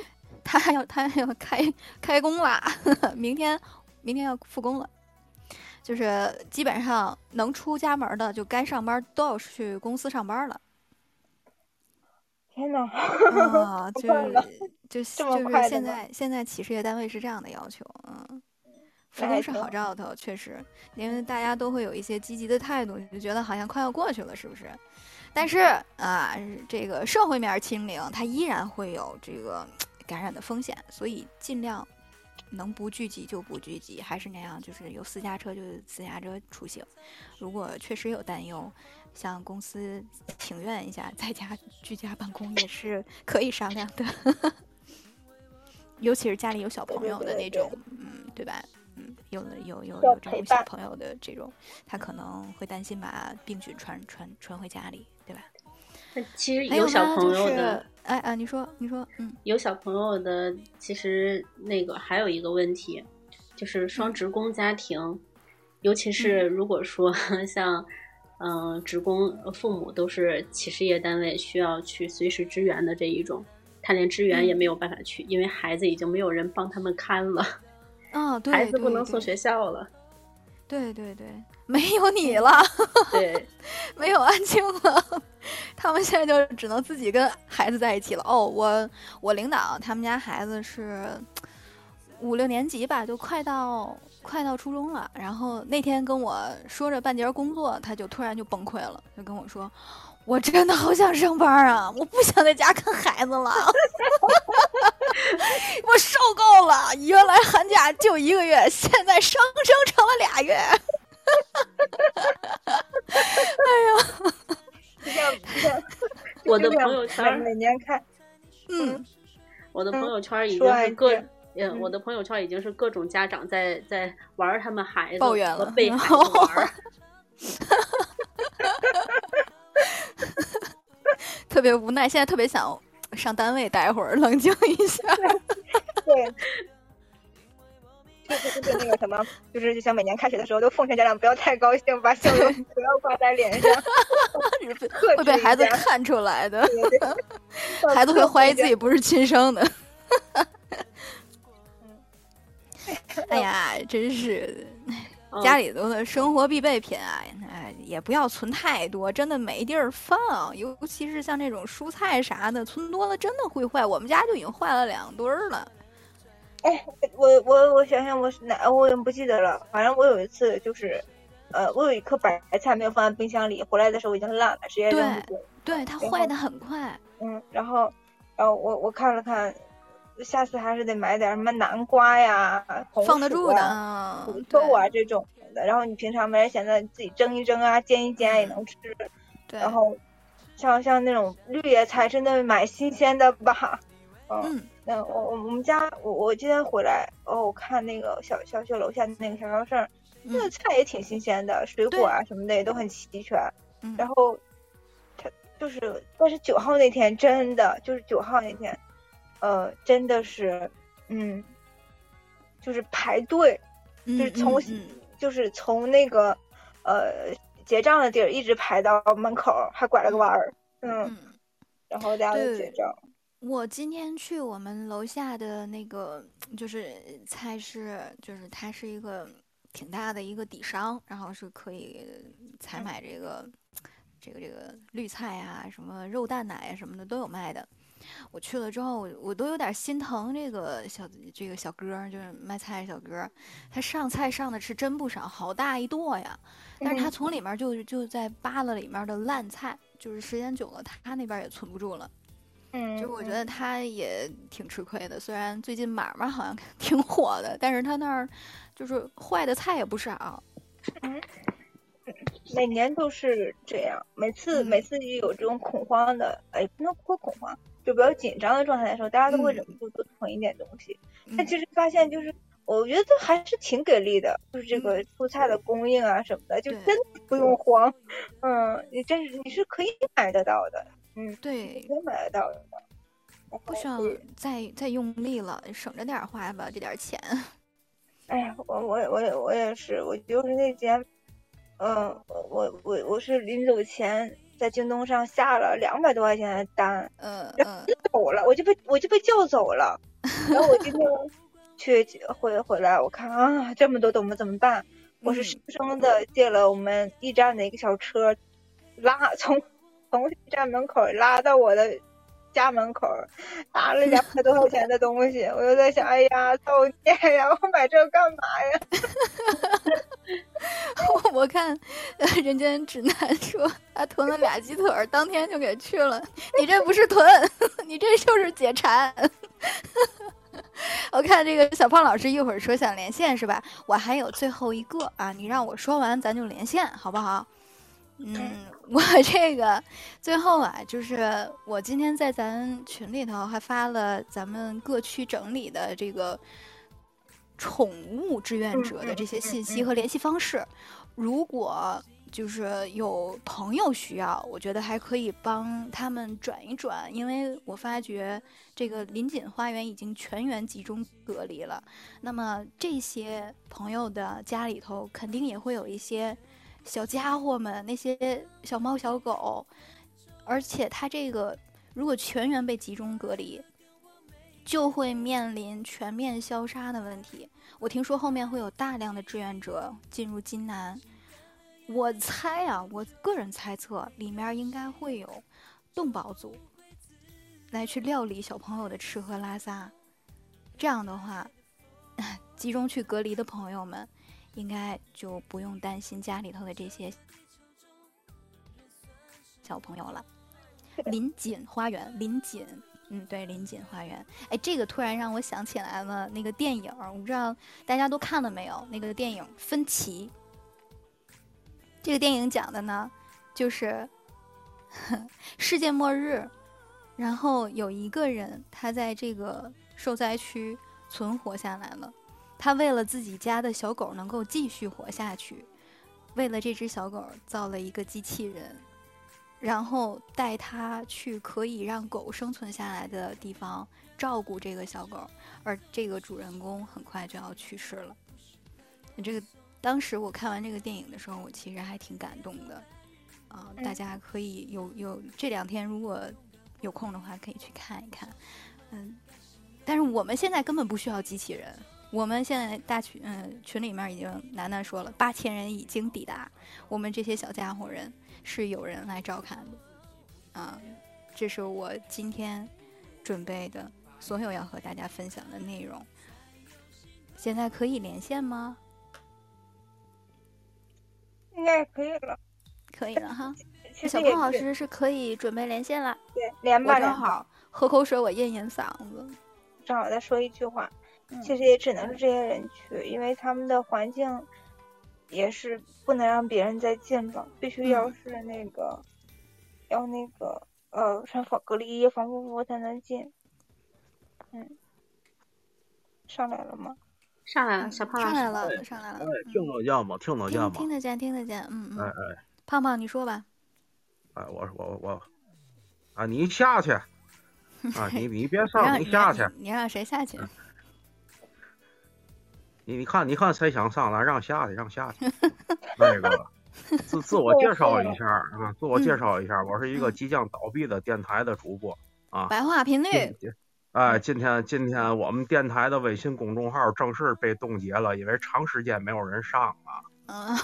他还要他还要开开工啦！明天明天要复工了。就是基本上能出家门的，就该上班都要去公司上班了。天呐，啊，就就就是现在现在企事业单位是这样的要求，嗯，复那还工是好兆头，确实，因为大家都会有一些积极的态度，就觉得好像快要过去了，是不是？但是啊，这个社会面儿清零，它依然会有这个感染的风险，所以尽量能不聚集就不聚集，还是那样，就是有私家车就私家车出行。如果确实有担忧，向公司请愿一下，在家居家办公也是可以商量的。尤其是家里有小朋友的那种，嗯，对吧？嗯，有的有有有这种小朋友的这种，他可能会担心把病菌传传传回家里，对吧？那其实有小朋友的，哎啊，你说你说，嗯有小朋友的，其实那个还有一个问题，就是双职工家庭，尤其是如果说 像，嗯、职工呃父母都是企事业单位需要去随时支援的这一种，他连支援也嗯没有办法去，因为孩子已经没有人帮他们看了，啊，对，孩子不能送学校了。对对对，没有你了，对，没有安静了，他们现在就只能自己跟孩子在一起了。哦，我我领导他们家孩子是五六年级吧，就快到快到初中了。然后那天跟我说着半截儿工作，他就突然就崩溃了，就跟我说。我真的好想上班啊！我不想在家看孩子了，我受够了。原来寒假就一个月，现在生生成了俩月。就像就像我的朋友圈儿每每年看，嗯，我的朋友圈已经是各着，嗯，嗯我的朋友圈已经是各种家长在在玩他们孩子，抱怨了和被 孩子玩。特别无奈，现在特别想上单位待会儿，冷静一下。对。就是就是那个什么，就是就像每年开学的时候，都奉劝家长不要太高兴，把笑容不要挂在脸上，克会被孩子看出来的，对对对孩子会怀疑自己不是亲生的。哎呀，真是嗯家里头的生活必备品啊，哎，也不要存太多，真的没地儿放。尤其是像这种蔬菜啥的，存多了真的会坏。我们家就已经坏了两堆儿了。哎，我我我想想，我是哪我也不记得了。反正我有一次就是，呃，我有一颗白菜没有放在冰箱里，回来的时候已经烂了，直接扔了。对，它坏的很快。嗯，然后，然后我我看了看，下次还是得买点什么南瓜呀、红放得住的，薯啊、嗯土豆啊这种的。然后你平常没人闲的，自己蒸一蒸啊、煎一煎啊也能吃。对，然后，像像那种绿叶菜，真的买新鲜的吧。嗯，嗯那我我我们家我我今天回来哦，我看那个小小学楼下那个小超市儿，那个嗯菜也挺新鲜的，水果啊什么的也都很齐全。嗯，然后他就是，但是九号那天真的就是九号那天，呃，真的是，嗯，就是排队，嗯就是从、嗯嗯就是从那个呃结账的地儿一直排到门口，还拐了个弯儿，嗯，嗯然后大家都结账，我今天去我们楼下的那个就是菜市，就是它是一个挺大的一个底商，然后是可以采买这个这个这个绿菜啊，什么肉蛋奶啊什么的都有卖的。我去了之后，我我都有点心疼这个小这个小哥儿，就是卖菜的小哥儿，他上菜上的是真不少，好大一垛呀。但是他嗯从里面就就在扒拉里面的烂菜，就是时间久了，他那边也存不住了。嗯，就我觉嗯得他也挺吃亏的，虽然最近买卖好像 挺火的，但是他那儿就是坏的菜也不少。每年都是这样，每次、嗯每次一有这种恐慌的，哎，不能说恐慌，就比较紧张的状态的时候，大家都会嗯忍不住多囤一点东西。嗯但其实发现就是，我觉得还是挺给力的，就是这个蔬菜的供应啊什么的，就真的不用慌。嗯，你真是你是可以买得到的，嗯，对可，以买得到的。不需要再再用力了，省着点花吧，这点钱。哎呀，我我也我也我也是，我就是那天，嗯，我我我我是临走前在京东上下了两百多块钱的单，嗯然后嗯走了，我就被我就被叫走了。然后我今天 去回回来，我看啊这么多东西怎么办？我是嗯生生的借了我们驿站的一个小车，拉从从驿站门口拉到我的家门口，拿了两百多块钱的东西，我就在想，哎呀，造孽呀！我买这个干嘛呀？我看呃人间指南说他囤了俩鸡腿儿，当天就给去了。你这不是囤，你这就是解馋。我看这个小胖老师一会儿说想连线是吧？我还有最后一个啊，你让我说完咱就连线好不好？嗯，我 这个最后啊，就是我今天在咱群里头还发了咱们各区整理的这个宠物志愿者的这些信息和联系方式。如果就是有朋友需要，我觉得还可以帮他们转一转，因为我发觉这个林锦花园已经全员集中隔离了。那么这些朋友的家里头肯定也会有一些小家伙们，那些小猫小狗，而且他这个如果全员被集中隔离，就会面临全面消杀的问题。我听说后面会有大量的志愿者进入金南，我猜啊，我个人猜测里面应该会有动保组来去料理小朋友的吃喝拉撒。这样的话，集中去隔离的朋友们，应该就不用担心家里头的这些小朋友了。林锦花园，林锦，嗯，对，林锦花园。哎，这个突然让我想起来了那个电影，我不知道大家都看了没有？那个电影《分歧》。这个电影讲的呢，就是 世界末日，然后有一个人他在这个受灾区存活下来了，他为了自己家的小狗能够继续活下去，为了这只小狗造了一个机器人。然后带它去可以让狗生存下来的地方照顾这个小狗，而这个主人公很快就要去世了。这个当时我看完这个电影的时候，我其实还挺感动的。啊、大家可以有有这两天如果有空的话，可以去看一看。嗯，但是我们现在根本不需要机器人。我们现在大群嗯群里面已经楠楠说了，八千人已经抵达，我们这些小家伙人是有人来照看的，啊，这是我今天准备的所有要和大家分享的内容。现在可以连线吗？应该可以了。可以了哈。小胖老师是可以准备连线了，对连吧我正，好喝口水，我咽咽嗓子。正好再说一句话，嗯其实也只能是这些人去，因为他们的环境也是不能让别人再进了，必须要嗯是那个、要那个呃穿防隔离衣、防护服才能进。嗯，上来了吗？上来了，嗯小胖老师上来了，哎上来了听得见吗？听得见吗？听听得见，听得见，嗯哎嗯。哎胖胖，你说吧。哎，我我我，啊，你下去，啊，你你别上，你下去，你让谁下去？你你看你看谁想上来，让下去，让下去。那个自自我介绍一下啊，自我介绍一下，我是一个即将倒闭的电台的主播啊。白话频率，哎，今天今天我们电台的微信公众号正式被冻结了，因为长时间没有人上了。嗯，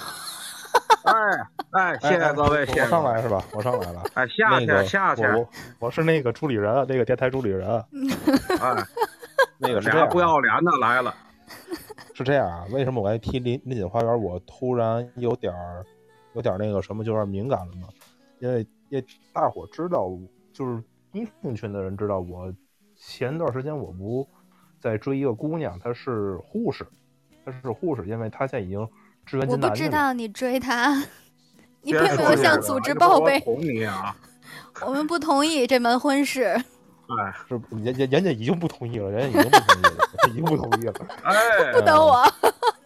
哎哎，谢谢各位，谢谢我。上来是吧？我上来了。哎，下去那个下去，我是那个主理人，啊这个电台主理人。啊 哎，那个是这样，俩不要脸的来了。是这样啊。为什么我爱提林林锦花园？我突然有点儿有点儿那个什么，就有点敏感了呢。因为也大伙知道，就是医生群的人知道我前段时间我不在追一个姑娘，她是护士，她是护士，因为她现在已经支援我不。知道你追她，你并没有向组织报备！我们不同意这门婚事。哎是人人人家已经不同意了，人家已经不同意了，已经不同意了。哎，不等我，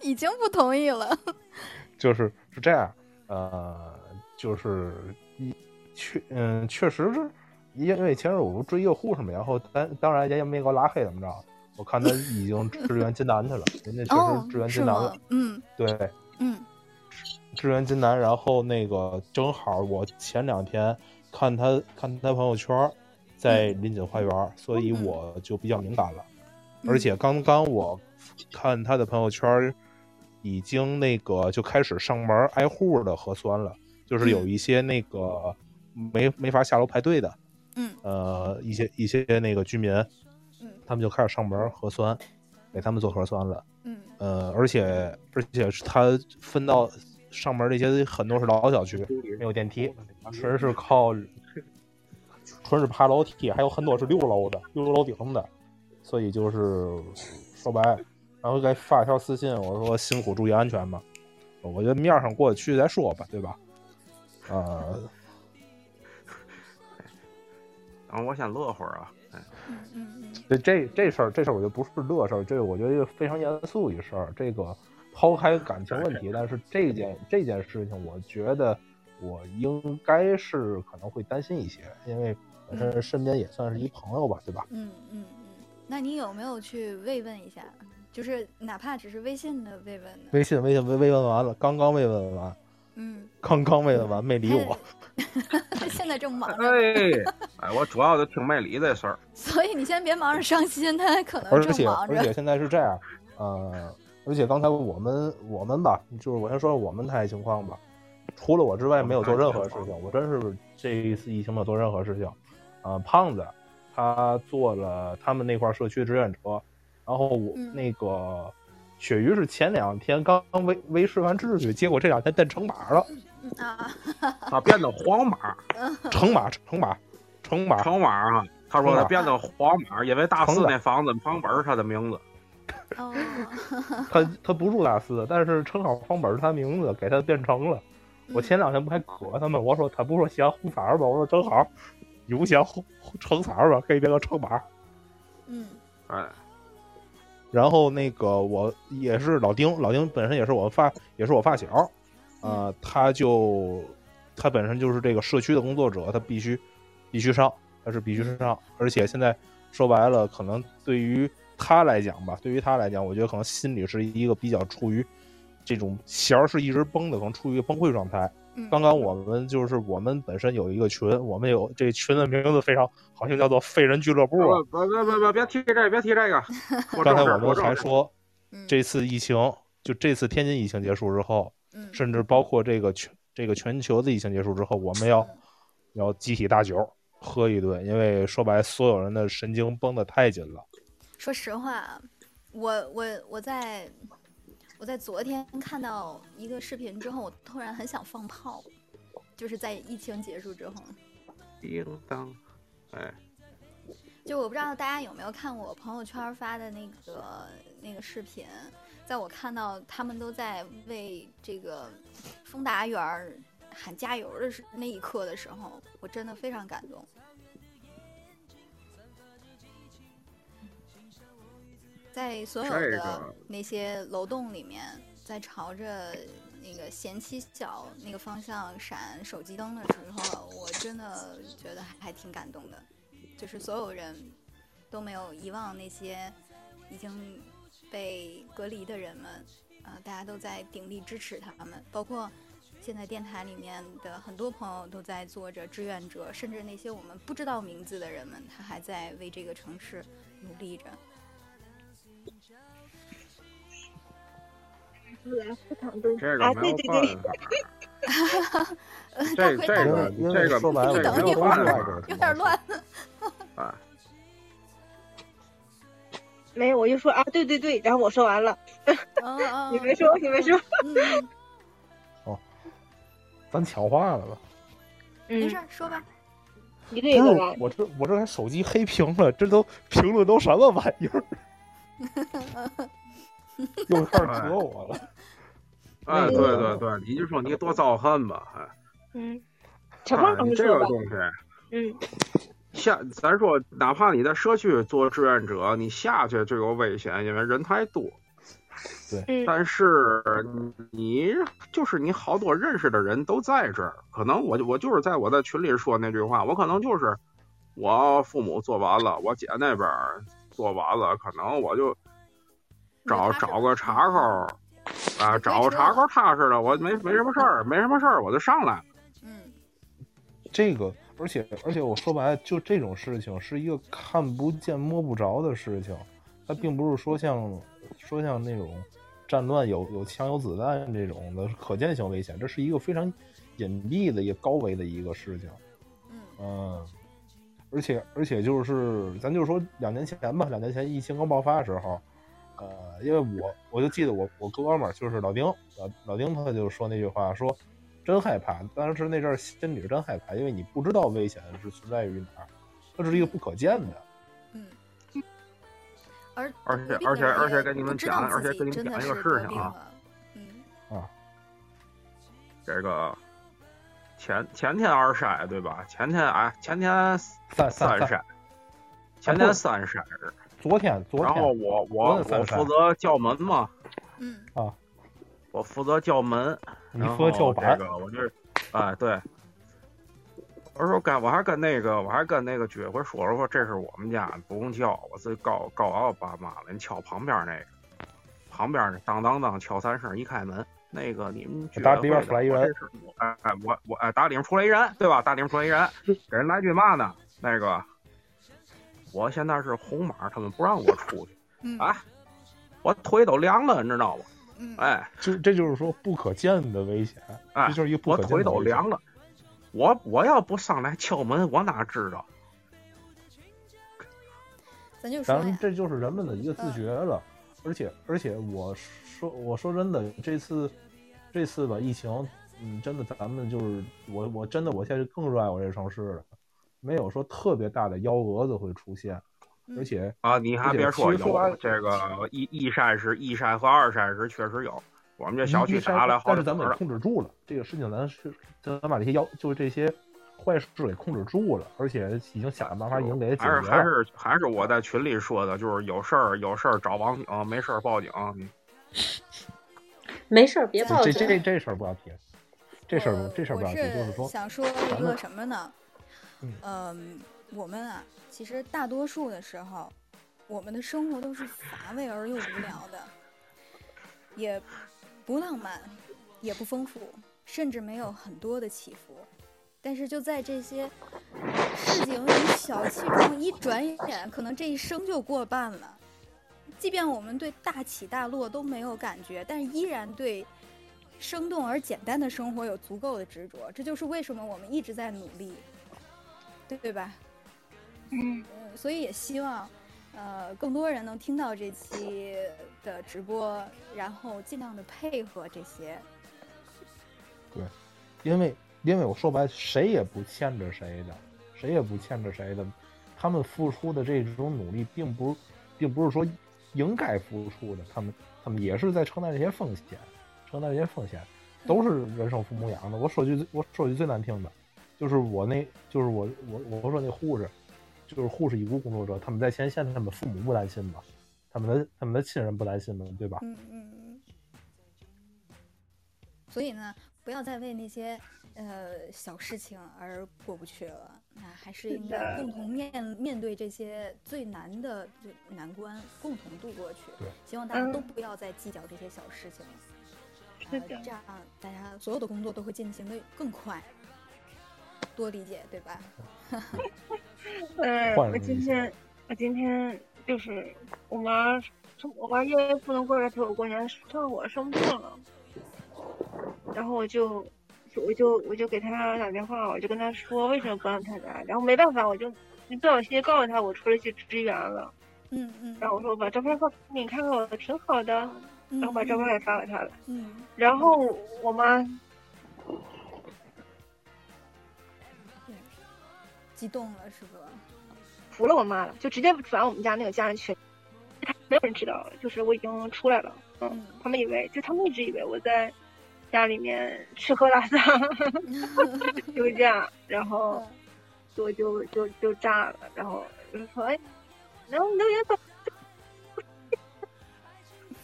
已经不同意了。就是是这样，呃，就是一确嗯，确实是因为前阵我不追一个护士嘛，然后当当然人家没给我拉黑怎么着，我看他已经支援金南去了，人家确哦实支，援金南了吗，？嗯对，嗯支援金南，然后那个正好我前两天看他看他朋友圈在林锦花园，所以嗯。我就比较敏感了。嗯。而且刚刚我看他的朋友圈，已经那个就开始上门挨户的核酸了，就是有一些那个没没法下楼排队的，嗯。呃，一些一些那个居民，嗯。他们就开始上门核酸，给他们做核酸了。嗯。呃，而且而且是他分到上门那些很多是老小区，没有电梯，纯是靠纯是爬楼梯，还有很多是六楼的，六楼顶的，所以就是说白，然后再发一条私信，我说辛苦，注意安全吧。我觉得面上过得去再说吧，对吧？呃，等我先乐会儿啊。哎嗯嗯嗯这这这事儿，这事儿我觉得不是乐事儿，这个我觉得非常严肃一事儿。这个抛开感情问题，但是这件这件事情，我觉得我应该是可能会担心一些，因为本身身边也算是一朋友吧，对吧？嗯嗯嗯，那你有没有去慰问一下？就是哪怕只是微信的慰问呢？微信微信慰慰问完了，刚刚慰问完，嗯，刚刚慰问完没理我，他现在正忙着，哎，哎，我主要就听没理这事儿。所以你先别忙着伤心，他可能而且正忙着。而且现在是这样，呃，而且刚才我们我们吧，就是我先说说我们台情况吧，除了我之外没有做任何事情，我真是这一次疫情没有做任何事情。啊、胖子他做了他们那块社区的志愿者，然后我、嗯那个鳕鱼是前两天刚刚维维持完秩序，结果这两天变成马了，嗯啊，他变的黄马，成马成马成马，成马啊。他说他变的黄马，因为大四那房子房本儿是他的名字。哦，他他不住大四，但是正好房本是他名字，给他变成了。我前两天不还搁他们，我说他不说嫌红色儿吗？我说正好，你不嫌红橙色儿吗？可以变个橙马。嗯哎，然后那个我也是老丁，老丁本身也是我发，也是我发小，呃，他就他本身就是这个社区的工作者，他必须必须上，他是必须上，而且现在说白了，可能对于他来讲吧，对于他来讲，我觉得可能心里是一个比较处于这种弦儿是一直绷的，可能处于一个崩溃状态。嗯，刚刚我们就是我们本身有一个群，我们有这群的名字非常好像叫做“废人俱乐部”啊。不不不不，别提这个，别提这个。刚才我们还说，嗯这次疫情，就这次天津疫情结束之后，嗯甚至包括这个全这个全球的疫情结束之后，我们要要集体大酒喝一顿，因为说白，所有人的神经绷得太紧了。说实话，我我我在我在昨天看到一个视频之后，我突然很想放炮，就是在疫情结束之后。叮当，哎，就我不知道大家有没有看我朋友圈发的那个那个视频，在我看到他们都在为这个丰达园儿喊加油的时那一刻的时候，我真的非常感动。在所有的那些楼栋里面，在朝着那个贤妻小那个方向闪手机灯的时候，我真的觉得还挺感动的。就是所有人都没有遗忘那些已经被隔离的人们，呃，大家都在鼎力支持他们，包括现在电台里面的很多朋友都在做着志愿者，甚至那些我们不知道名字的人们，他还在为这个城市努力着。这个啊，没对对对，有办法。这这这个说白了，没有一会儿东西外边有点乱。啊，没有，我就说啊，对对对，然后我说完了，你没说，你没说，嗯，嗯咱抢话了吧？嗯没事，儿，说吧。一个一个来，我这我这还手机黑屏了，这都评论都什么玩意儿？又开始惹我了。哎，嗯对对对，你就说你多遭恨吧，哎，嗯，小胖这个东西，嗯。下咱说，哪怕你在社区做志愿者，你下去就有危险，因为人太多。对但是你就是你好多认识的人都在这儿，可能我就我就是在我在群里说那句话，我可能就是我父母做完了，我姐那边做完了，可能我就找找个茬口儿啊，找个茬口踏实的，我没没什么事儿，没什么事儿，我就上来了。嗯。这个，而且而且我说白了，就这种事情是一个看不见摸不着的事情，它并不是说像说像那种战乱有有枪有子弹这种的可见性危险，这是一个非常隐蔽的一个高危的一个事情。嗯。嗯，而且而且就是咱就说两年前吧，两年前疫情刚爆发的时候，呃，因为我我就记得我我哥们儿就是老丁老老丁他就说那句话说真害怕，当时那阵儿心里是真害怕，因为你不知道危险是存在于哪儿，它是一个不可见的。嗯。而而且而且而且也给你们讲而且给你们讲一个事情啊。嗯这个前前天二筛对吧？前天哎，前天三三三筛，前天三筛，昨天昨天，然后我我我负责叫门嘛，嗯啊我负责叫门，你负责叫板这，个我就，哎对，我说跟我还跟那个我还跟那个居委会说了说这是我们家不用叫，我自己告告我爸妈了，你敲旁边那个，旁边那当当当敲三声，一开门，那个你们居委会打里边出来一人哎哎我我哎打里面出来一人对吧？打里面出来一人，给人来句嘛呢？那个我现在是红码，他们不让我出去，嗯啊我腿都凉了，你知道吗？嗯哎。就这就是说不可见的危险，哎这就是一个不可见我腿的危险都凉了。我我要不上来敲门，我哪知道？咱就说这就是人们的一个自觉了，而且而且我说我说真的，这次这次吧疫情，嗯，真的咱们就是我我真的我现在更热爱我这城市了，没有说特别大的幺蛾子会出现，嗯而且啊，你还别说有这个一一筛是一筛和二筛是确实有，我们这小区一打了好但是咱们也。控制住了这个事情，咱是咱把这些妖就是这些坏事给控制住了，而且已经想办法已经给解决了。还是还是还是我在群里说的，就是有事儿有事儿找网警，没事儿报警。没事儿别报警。这这这事儿不要提，这事儿这事儿不要提，就是说想说一个什么呢？嗯嗯，我们啊，其实大多数的时候，我们的生活都是乏味而又无聊的，也不浪漫，也不丰富，甚至没有很多的起伏。但是就在这些市井与小气中，一转眼，可能这一生就过半了。即便我们对大起大落都没有感觉，但依然对生动而简单的生活有足够的执着。这就是为什么我们一直在努力，对对吧？嗯，嗯，所以也希望，呃，更多人能听到这期的直播，然后尽量的配合这些。对因为因为我说白了，谁也不欠着谁的，谁也不欠着谁的。他们付出的这种努力，并不并不是说应该付出的，他们他们也是在承担这些风险，承担这些风险，都是人生父母养的。我说句我说句最难听的，就是我那就是我我我说那护士，就是护士医务工作者，他们在前线，他们父母不担心吗？他们的他们的亲人不担心吗？对吧？嗯嗯嗯。所以呢，不要再为那些呃小事情而过不去了，那还是应该共同面面对这些最难的就难关，共同度过去。对，希望大家都嗯不要再计较这些小事情了。这样大家所有的工作都会进行的更快，多理解，对吧？嗯，我今天我今天就是我妈生我妈因为不能过来陪我过年，正好我生病了，然后我就我就我就给她打电话，我就跟她说为什么不让她来，然后没办法，我就不小心告诉她我出来去支援了，嗯嗯。然后我说我把照片发给你，看看我挺好的，嗯，然后把照片也发给她了，嗯。然后我妈激动了是吧？服了我妈了，就直接转我们家那个家人群，没有人知道，就是我已经出来了。嗯嗯，他们以为，就他们一直以为我在家里面吃喝拉撒，就是这样，然后就我就就就炸了，然后就说哎，然后你都人走，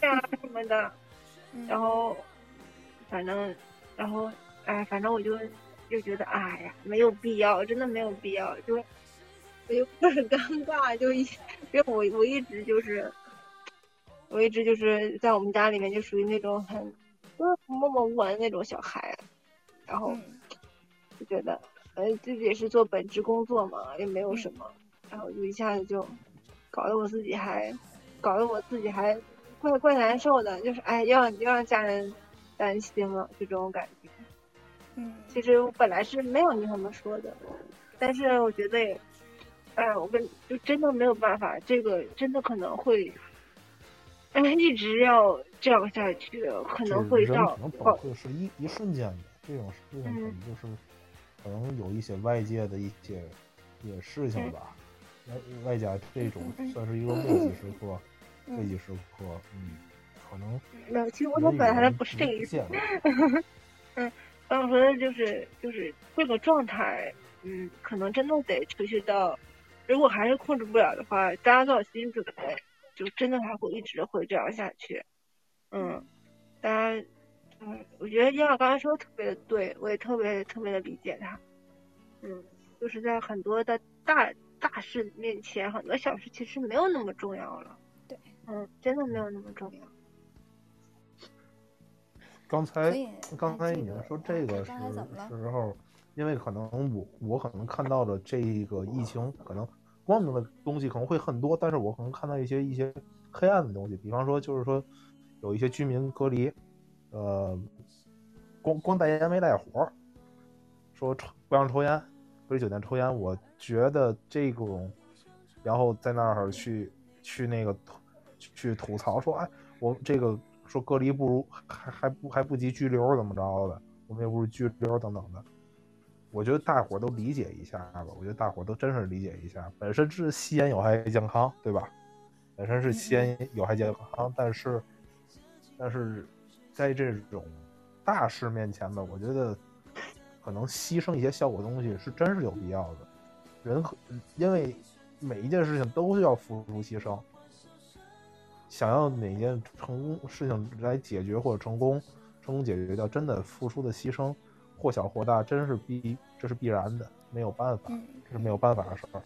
呀什么的，嗯然后反正然后哎，反正我就就觉得哎呀，没有必要，真的没有必要，就我就很尴尬，就一因为我我一直就是我一直就是在我们家里面就属于那种很就是默默无闻的那种小孩，然后嗯。就觉得呃自己也是做本职工作嘛，也没有什么，然后就一下子就搞得我自己还搞得我自己还怪怪难受的，就是哎，又让又让家人担心了，就这种感觉。嗯，其实我本来是没有你他们说的，但是我觉得也，哎，我跟就真的没有办法，这个真的可能会，哎，一直要这样下去，可能会人到可能崩溃是一一瞬间的，这种事情可能嗯就是可能有一些外界的一些一些事情吧，外外加这种算是一个危机时刻，危机时刻，嗯，可能没有。其实我本来人不是这个意思，之 间的刚刚说的就是就是这个状态，嗯，可能真的得持续到，如果还是控制不了的话，大家做好心理准备，就真的还会一直会这样下去。嗯，大家，嗯，我觉得燕儿刚才说的特别的对，我也特别特别的理解他。嗯，就是在很多的大大事面前，很多小事其实没有那么重要了。对，嗯，真的没有那么重要。刚才刚才你们说这个刚才怎么了？时时候，因为可能我我可能看到的这个疫情，可能光明的东西可能会很多，但是我可能看到一些一些黑暗的东西，比方说就是说有一些居民隔离，呃，光光带烟没带火，说抽不让抽烟，隔离酒店抽烟，我觉得这种，然后在那儿去去那个吐去吐槽说，哎，我这个说隔离不如还还不还不及拘留怎么着的，我们也不是拘留等等的。我觉得大伙都理解一下吧，我觉得大伙都真是理解一下。本身是吸烟有害健康，对吧？本身是吸烟有害健康，但是但是在这种大事面前吧，我觉得可能牺牲一些效果东西是真是有必要的。人和因为每一件事情都是要付出牺牲，想要哪件成功事情来解决或者成功成功解决掉，真的付出的牺牲或小或大，真是必这是必然的，没有办法，嗯这是没有办法的事儿。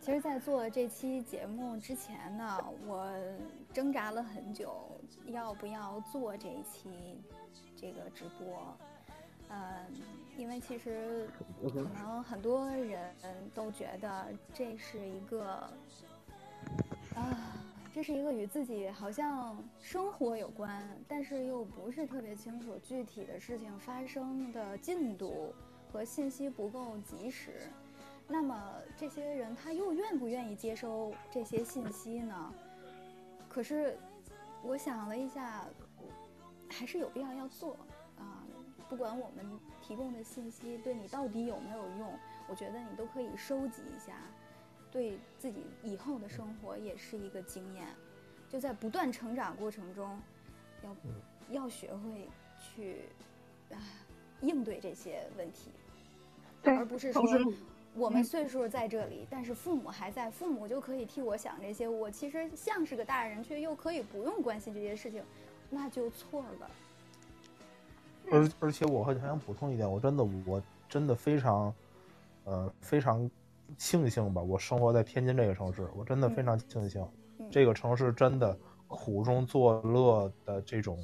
其实，在做这期节目之前呢，我挣扎了很久，要不要做这一期这个直播。嗯，因为其实可能很多人都觉得这是一个啊，这是一个与自己好像生活有关，但是又不是特别清楚具体的事情发生的进度和信息不够及时。那么这些人他又愿不愿意接收这些信息呢？可是我想了一下，还是有必要要做啊。不管我们提供的信息对你到底有没有用，我觉得你都可以收集一下，对自己以后的生活也是一个经验。就在不断成长过程中，要要学会去啊应对这些问题，而不是说我们岁数在这里，但是父母还在，父母就可以替我想这些。我其实像是个大人，却又可以不用关心这些事情，那就错了。而而且我还还想补充一点，我真的我真的非常，呃，非常庆幸吧，我生活在天津这个城市，我真的非常庆幸，嗯这个城市真的苦中作乐的这种，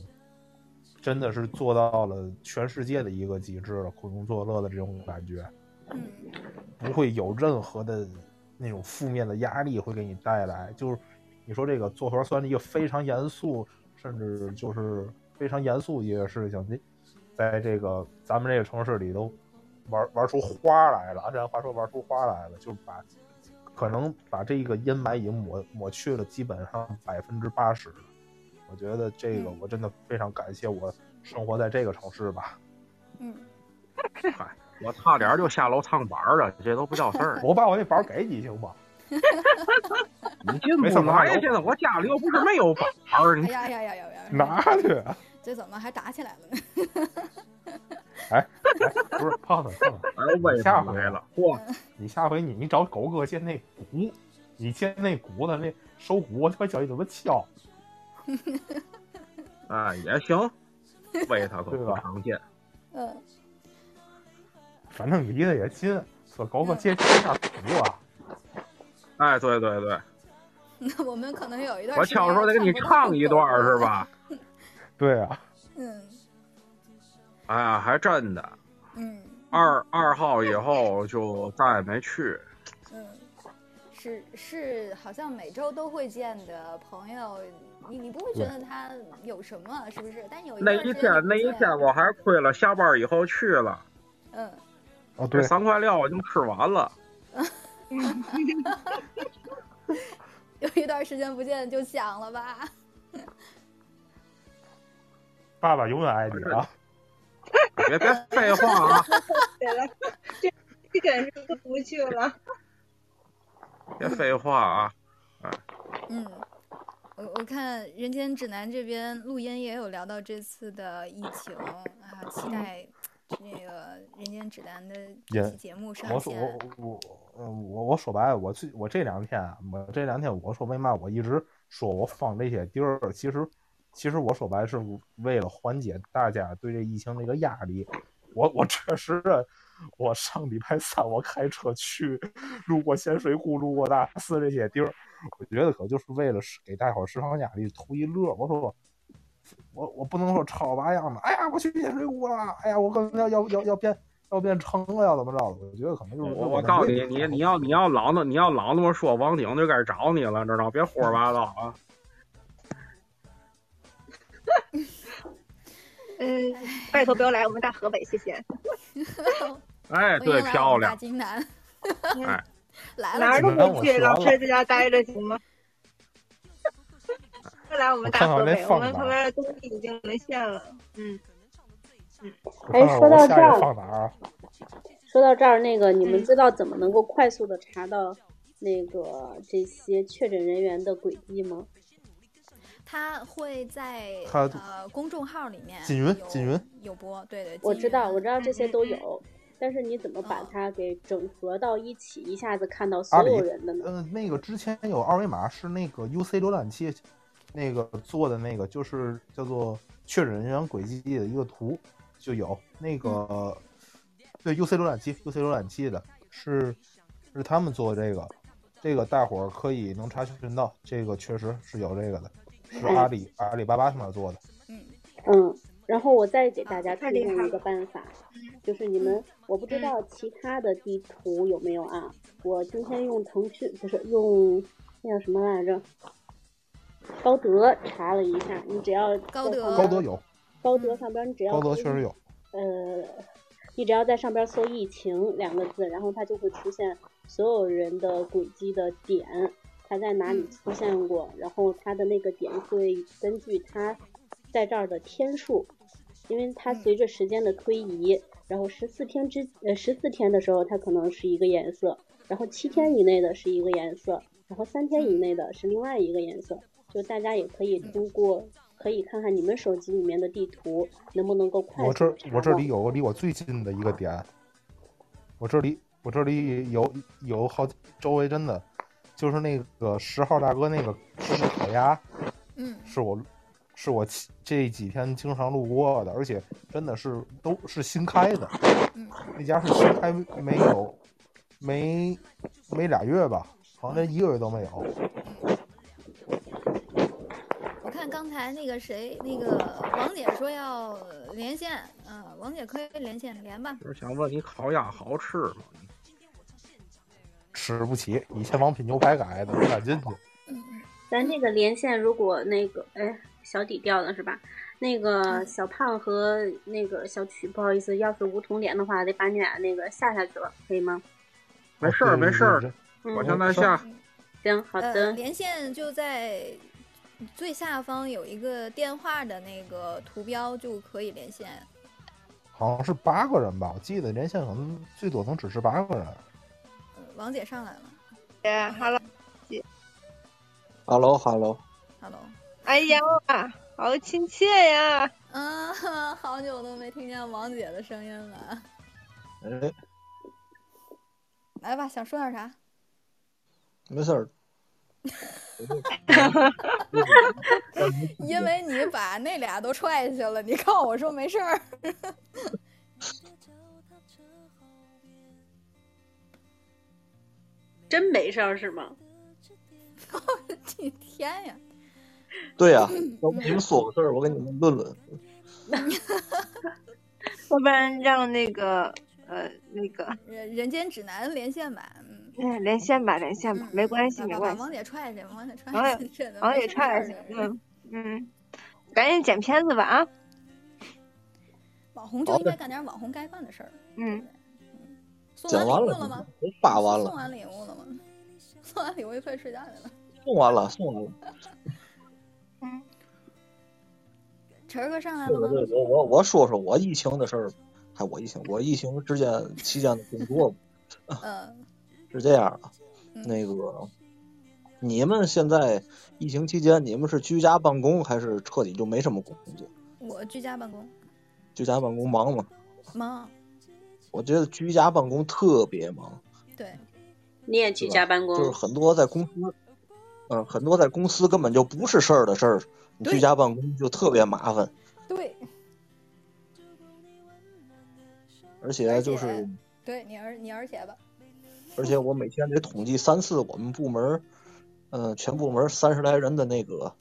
真的是做到了全世界的一个极致了，苦中作乐的这种感觉，嗯不会有任何的那种负面的压力会给你带来。就是你说这个做核酸的一个非常严肃，甚至就是非常严肃一个事情，你在这个咱们这个城市里都玩玩出花来了。按这话说，玩出花来了，就是把可能把这个阴霾已经抹抹去了，基本上百分之八十了。我觉得这个嗯我真的非常感谢我生活在这个城市吧。嗯，嗨，我差点就下楼唱板儿了，这都不叫事儿。我把我那板儿给你行吗？你进没不来，事拿有现在我家里又不是没有板儿，你哎呀呀呀呀呀！拿去啊！这怎么还打起来了呢？哎，不是胖子，胖子，哎呦威下回来了，嚯！你下回你你找狗哥借那鼓，你借那鼓的那手鼓，我教你怎么敲。哎，也行，喂他可对吧不常见。嗯，反正离得也近，说狗哥借借下鼓啊。哎，对对对，那我们可能有一段我时间敲的时候得给你唱一段是吧？对啊，嗯哎呀，还真的，嗯二二号以后就再也没去。嗯，是是，好像每周都会见的朋友你你不会觉得他有什么，是不是？但有那一天那一天我还亏了，下班以后去了，嗯，哦，对，三块料我就吃完了。有一段时间不见就想了吧？爸爸永远爱你啊！别别废话啊！对了，这这感受过不去了。别废话啊！嗯，我我看《人间指南》这边录音也有聊到这次的疫情啊，期待那个《人间指南》的这期节目上我说线。我我嗯我我说白了，我最我这两天啊，我这两天我说为嘛我一直说我放这些地儿，其实其实我说白了是为了缓解大家对这疫情的一个压力。我我确实啊，我上礼拜三我开车去路过咸水沽、路过大寺这些地儿，我觉得可就是为了给大伙儿释放压力、图一乐。我说我我不能说吵吧样的，哎呀，我去咸水库了，哎呀，我可能要要要要变要变成了，要怎么着的？我觉得可能就是我我告诉你，你你要你要老那你要老那么说，王鼎就该找你了，知道？别胡说八道啊！嗯，拜托不要来我们大河北，谢谢。哎，对，漂亮们大。金南，哎，来哪儿了，都不去，老实在家待着行吗？不来我们大河北，我们旁边的东西已经沦陷了。嗯。哎，说到这儿，放哪儿啊？说到这儿，那个你们嗯知道怎么能够快速的查到那个这些确诊人员的轨迹吗？他会在他呃公众号里面锦云锦云。有播，对对，金我知道，我知道这些都嗯嗯有，但是你怎么把嗯。它给整合到一起，一下子看到所有人的呢？呃，那个之前有二维码是那个 UC 浏览器那个做的那个，就是叫做确诊人员轨迹的一个图，就有。那个、对 UC 浏览器 UC 浏览器的是是他们做的这个，这个大伙儿可以能查询到，这个确实是有这个的，是阿里阿里巴巴上面做的。嗯嗯，然后我再给大家推荐一个办法，就是你们我不知道其他的地图有没有啊？我今天用腾讯不是用那叫什么来着？高德查了一下，你只要高德在高德有，高德上边你只要高德确实有。呃，你只要在上边搜“疫情”两个字，然后它就会出现所有人的轨迹的点，他在哪里出现过，然后他的那个点会根据他在这儿的天数，因为它随着时间的推移，然后十四天之呃十四天的时候它可能是一个颜色，然后七天以内的是一个颜色，然后三天以内的是另外一个颜色，就大家也可以通过。可以看看你们手机里面的地图能不能够快我速地查这我这里有离我最近的一个点，我这里我这里有有好周围真的就是那个十号大哥那个吃的烤鸭，嗯是我是我这几天经常路过的，而且真的是都是新开的，嗯那家是新开没有没没俩月吧，好像连一个月都没有。我看刚才那个谁，那个王姐说要连线，嗯、王姐可以连线连吧。就是想问你烤鸭好吃吗？吃不起，以前王品牛排改的，不敢进去。咱这个连线如果那个哎小底掉了是吧？那个小胖和那个小曲，不好意思，要是无痛连的话，得把你俩那个下下去了，可以吗？没事儿，没事儿，嗯，我现在下。行，好呃，的，连线就在最下方有一个电话的那个图标就可以连线。好像是八个人吧，我记得连线可能最多能支持八个人。呃王姐上来了姐，Hello，Hello Hello，，Hello。哎呀，好亲切呀！嗯，好久都没听见王姐的声音了。哎，来吧，想说点啥？没事儿，因为你把那俩都踹下去了，你告我说没事儿。真没事儿是吗？我的天呀！对呀、要不你们说个事儿，我给你们论论。要不然让那个呃那个人人间指南连线吧，嗯，嗯连线吧连线吧，没关系把把把没关系王。姐踹下去，王姐踹王下去，这王姐踹下去嗯，嗯，赶紧剪片子吧啊！网红就应该干点网红该干的事儿。嗯，送剪完了吗？都发完了，送完礼物了吗？送完礼物就快睡觉去了。送完了，送完了。晨儿哥上来对了吗？对对，我我我说说我疫情的事儿，还我疫情，我疫情之间期间的工作 嗯 是这样的，嗯那个你们现在疫情期间，你们是居家办公还是彻底就没什么工作？我居家办公，居家办公忙吗？忙。我觉得居家办公特别忙，对，你也居家办公，就是很多在公司，嗯，很多在公司根本就不是事儿的事儿，你居家办公就特别麻烦，对，而且就是，对你而你而且吧，而且我每天得统计三次我们部门儿，嗯、全部门三十来人的那个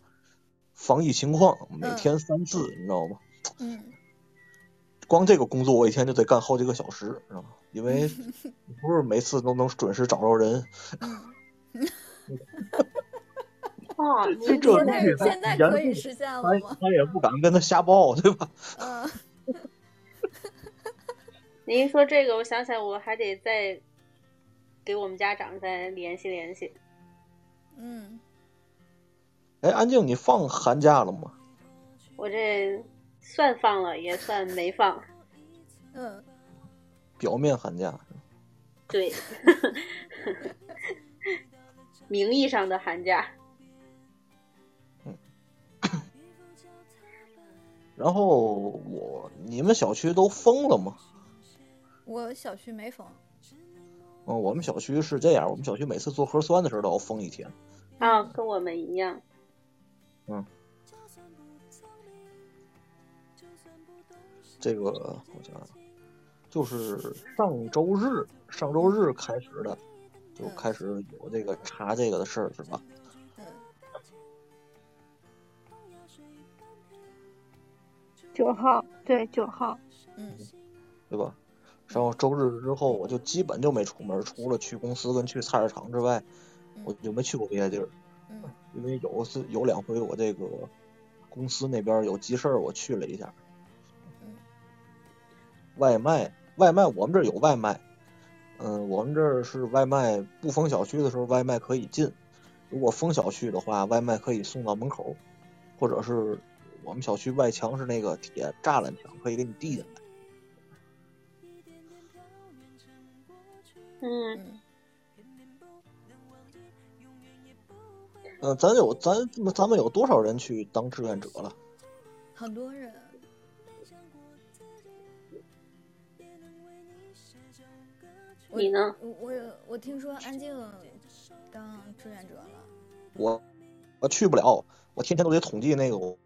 防疫情况，每天三次，你知道吗？嗯，光这个工作我一天就得干好几个小时，知道吗？因为 不是每次都能准时找着人，哦，这这现在可以实现了他吗？他也不敢跟他瞎报，对吧？嗯，您一说这个，我想起来我还得再给我们家长再联系联系。嗯，哎，安静，你放寒假了吗？我这算放了，也算没放。嗯，表面寒假，对，名义上的寒假。嗯然后我你们小区都封了吗？我小区没封，嗯，我们小区是这样，我们小区每次做核酸的时候都要封一天。啊，跟我们一样。这个我想想，就是上周日，上周日开始的，就开始有这个查这个的事儿，是吧？嗯，九号，对，九号，嗯，对吧？然后周日之后，我就基本就没出门，除了去公司跟去菜市场之外，我就没去过别的地儿。嗯，因为有次有两回我这个公司那边有急事儿，我去了一下。嗯外卖，外卖我们这儿有外卖，嗯，我们这儿是外卖不封小区的时候，外卖可以进；如果封小区的话，外卖可以送到门口，或者是我们小区外墙是那个铁栅栏墙，可以给你递进来。嗯，嗯，嗯，咱有咱咱们有多少人去当志愿者了？很多人，你呢？我我我听说安静当志愿者了，我我去不了，我天天都得统计那个我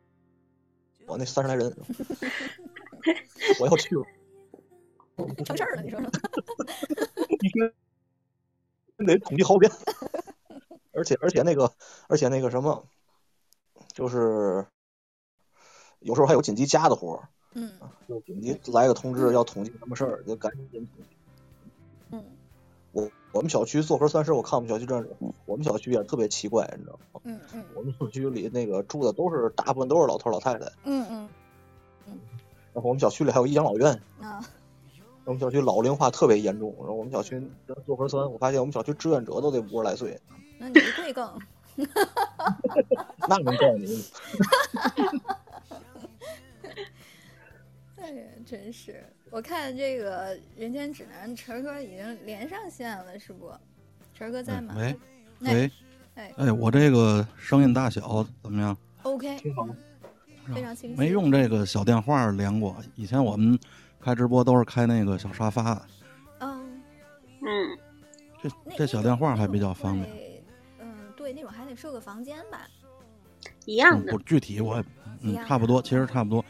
我那三十来人，我要去了，成事儿了，你说 说，一天得统计好遍，而且而且那个而且那个什么，就是有时候还有紧急加的活儿，嗯就紧急来个通知要统计什么事儿，就赶紧统计。嗯我我们小区做核酸时，我看我们小区志愿者，我们小区也特别奇怪，你知道吗？嗯嗯我们小区里那个住的都是大部分都是老头老太太，嗯嗯然后我们小区里还有一养老院，啊，我们小区老龄化特别严重。然后我们小区做核酸，我发现我们小区志愿者都得五十来岁，那你会更，那能怪你？哎呀，真是！我看这个《人间指南》，晨儿哥已经连上线了，是不？晨儿哥在吗？喂哎喂，哎哎，我这个声音大小怎么样？，OK，挺好嗯非常清晰。没用这个小电话连过，以前我们开直播都是开那个小沙发，嗯，嗯，这这小电话还比较方便。。嗯，对，那种还得设个房间吧？嗯，一样的不。具体我也嗯差不多，其实差不多。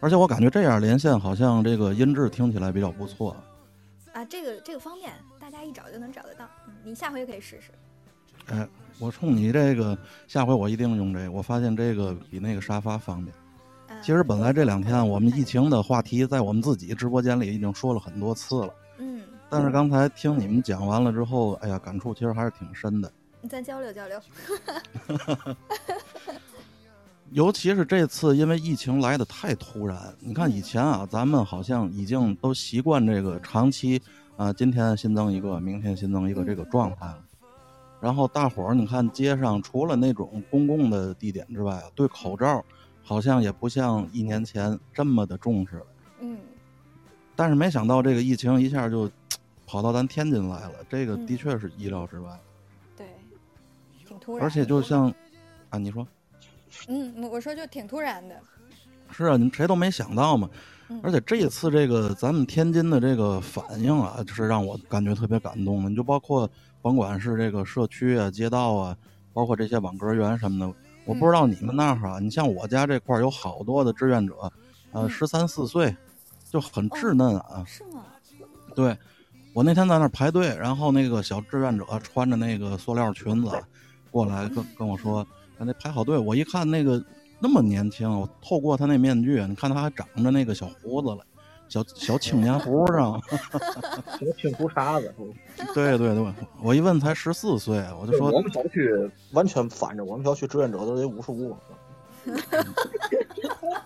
而且我感觉这样连线好像这个音质听起来比较不错。啊，这个这个方便，大家一找就能找得到。嗯，你下回可以试试。哎，我冲你这个，下回我一定用这个。我发现这个比那个沙发方便。啊其实本来这两天我们疫情的话题在我们自己直播间里已经说了很多次了，嗯，但是刚才听你们讲完了之后，哎呀，感触其实还是挺深的。你再交流交流。尤其是这次，因为疫情来的太突然。你看以前啊，咱们好像已经都习惯这个长期啊，今天新增一个，明天新增一个这个状态了。然后大伙儿，你看街上除了那种公共的地点之外啊，对口罩好像也不像一年前这么的重视了。嗯，但是没想到这个疫情一下就跑到咱天津来了，这个的确是意料之外。对，挺突然。而且就像啊，你说。嗯，我说就挺突然的。是啊，你们谁都没想到嘛。嗯而且这一次这个咱们天津的这个反应啊，就是让我感觉特别感动的。你就包括甭管是这个社区啊、街道啊，包括这些网格员什么的，我不知道你们那儿啊，你像我家这块儿有好多的志愿者，呃，嗯十三四岁，就很稚嫩啊。是吗？对，我那天在那儿排队，然后那个小志愿者穿着那个塑料裙子过来跟跟我说，让那排好队。我一看那个那么年轻，我透过他那面具，你看他还长着那个小胡子了，小小青年胡上。什么青胡茬子？对对对，我一问才十四岁，我就说我们小区完全反着，我们小区志愿者都得五十五。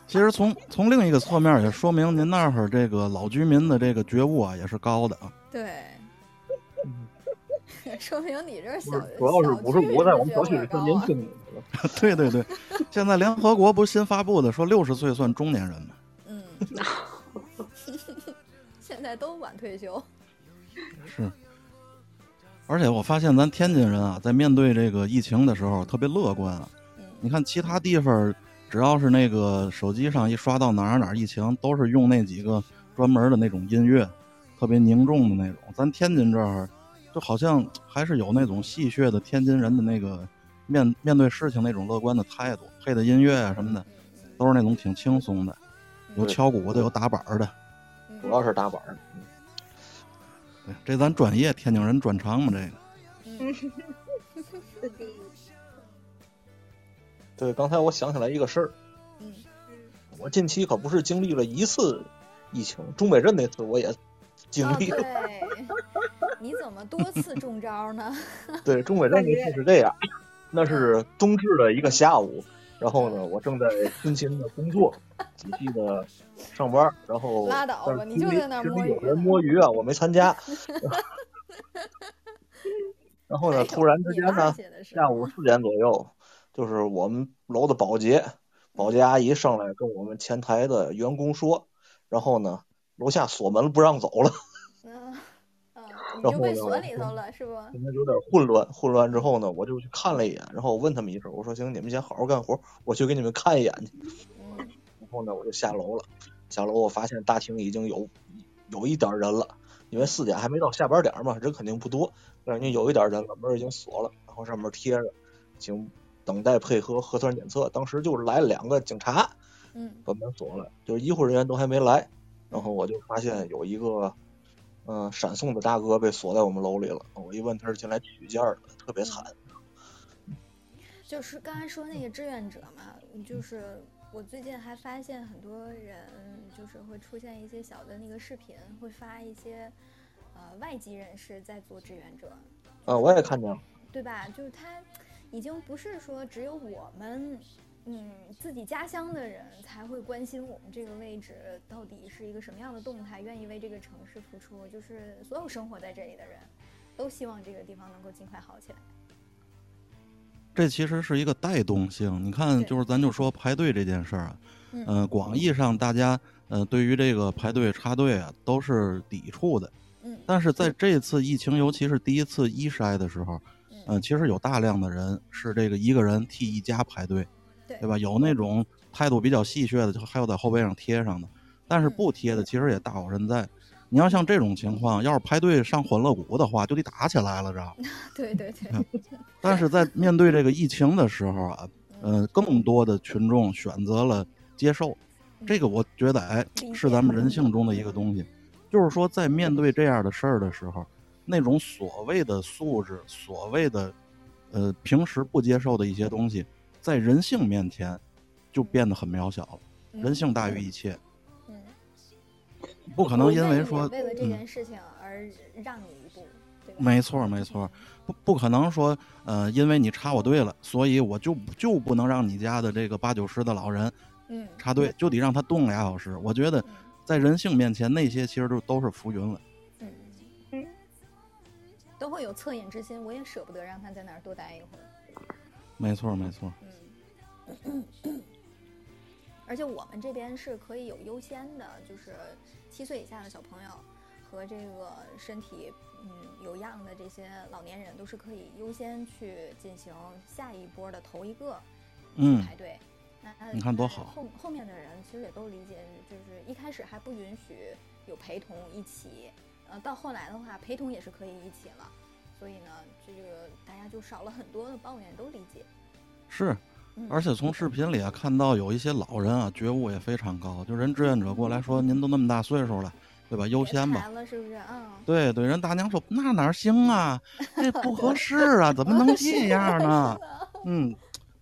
其实从从另一个侧面也说明您那儿这个老居民的这个觉悟啊也是高的啊。对，说明你这小主要是五十五，在我们小区里算年轻的。对对对，现在联合国不是新发布的说六十岁算中年人吗？嗯，现在都晚退休。是，而且我发现咱天津人啊，在面对这个疫情的时候特别乐观啊。嗯你看其他地方，只要是那个手机上一刷到哪儿哪儿疫情，都是用那几个专门的那种音乐，特别凝重的那种。咱天津这儿，就好像还是有那种戏谑的天津人的那个面面对事情那种乐观的态度，配的音乐啊什么的，都是那种挺轻松的，有敲鼓的，有打板的。主要是打板。对，这咱专业天津人专长嘛，这个。嗯对，刚才我想起来一个事儿，嗯 我近期可不是经历了一次疫情，中北镇那次我也经哦，历了。对，你怎么多次中招呢？对，中北镇那次是这样，那是冬至的一个下午，然后呢，我正在辛勤的工作，仔细的上班，然后拉倒吧你就在那儿摸鱼有人摸鱼啊，我没参加。然后呢，突然之间呢，下午四点左右，就是我们楼的保洁，保洁阿姨上来跟我们前台的员工说，然后呢，楼下锁门不让走了。然后被锁里头了是不？现在有点混乱，混乱之后呢，我就去看了一眼，然后我问他们一声，我说行，你们先好好干活，我去给你们看一眼去。嗯 然后呢，我就下楼了，下楼我发现大厅已经有有一点人了，因为四点还没到下班点嘛，人肯定不多，但是有一点人了，门已经锁了，然后上面贴着，请等待配合核酸检测。当时就来了两个警察，嗯把门锁了，就是医护人员都还没来，然后我就发现有一个。嗯，闪送的大哥被锁在我们楼里了。我一问，他是进来取件的，特别惨。就是刚才说那个志愿者嘛，就是我最近还发现很多人就是会出现一些小的那个视频，会发一些呃外籍人士在做志愿者，啊，我也看见了。对吧？就是他已经不是说只有我们。嗯，自己家乡的人才会关心我们这个位置到底是一个什么样的动态，愿意为这个城市付出。就是所有生活在这里的人，都希望这个地方能够尽快好起来。这其实是一个带动性。你看，就是咱就说排队这件事儿啊，嗯、呃，广义上大家呃对于这个排队插队啊都是抵触的。嗯。但是在这次疫情，尤其是第一次一筛的时候，嗯、呃，其实有大量的人是这个一个人替一家排队，对对吧？有那种态度比较戏谑的，就还有在后背上贴上的，但是不贴的其实也大有人在。你要像这种情况，要是排队上欢乐谷的话，就得打起来了，知道吗？对对对。但是在面对这个疫情的时候啊，呃，更多的群众选择了接受，这个我觉得哎，是咱们人性中的一个东西。就是说，在面对这样的事儿的时候，那种所谓的素质，所谓的呃平时不接受的一些东西，在人性面前就变得很渺小了。人性大于一切。嗯。不可能因为说为了这嗯件事情而让你一步。没错，没错，不不可能说，呃，因为你插我队了，所以我就就不能让你家的这个八九十的老人嗯，插队，就得让他动俩小时。我觉得嗯在人性面前，那些其实都都是浮云了。嗯嗯都会有恻隐之心，我也舍不得让他在那儿多待一会儿。没错，没错，嗯，而且我们这边是可以有优先的，就是七岁以下的小朋友和这个身体嗯有恙的这些老年人都是可以优先去进行下一波的头一个嗯排队。那你看多好后后面的人其实也都理解，就是一开始还不允许有陪同一起，呃，到后来的话，陪同也是可以一起了。所以呢，这个大家就少了很多的抱怨，都理解。是。嗯而且从视频里啊看到有一些老人啊觉悟也非常高，就人志愿者过来说：“您都那么大岁数了，对吧？优先吧。是不是？嗯，对对，人大娘说那哪行啊，这不合适啊，怎么能这样呢？嗯，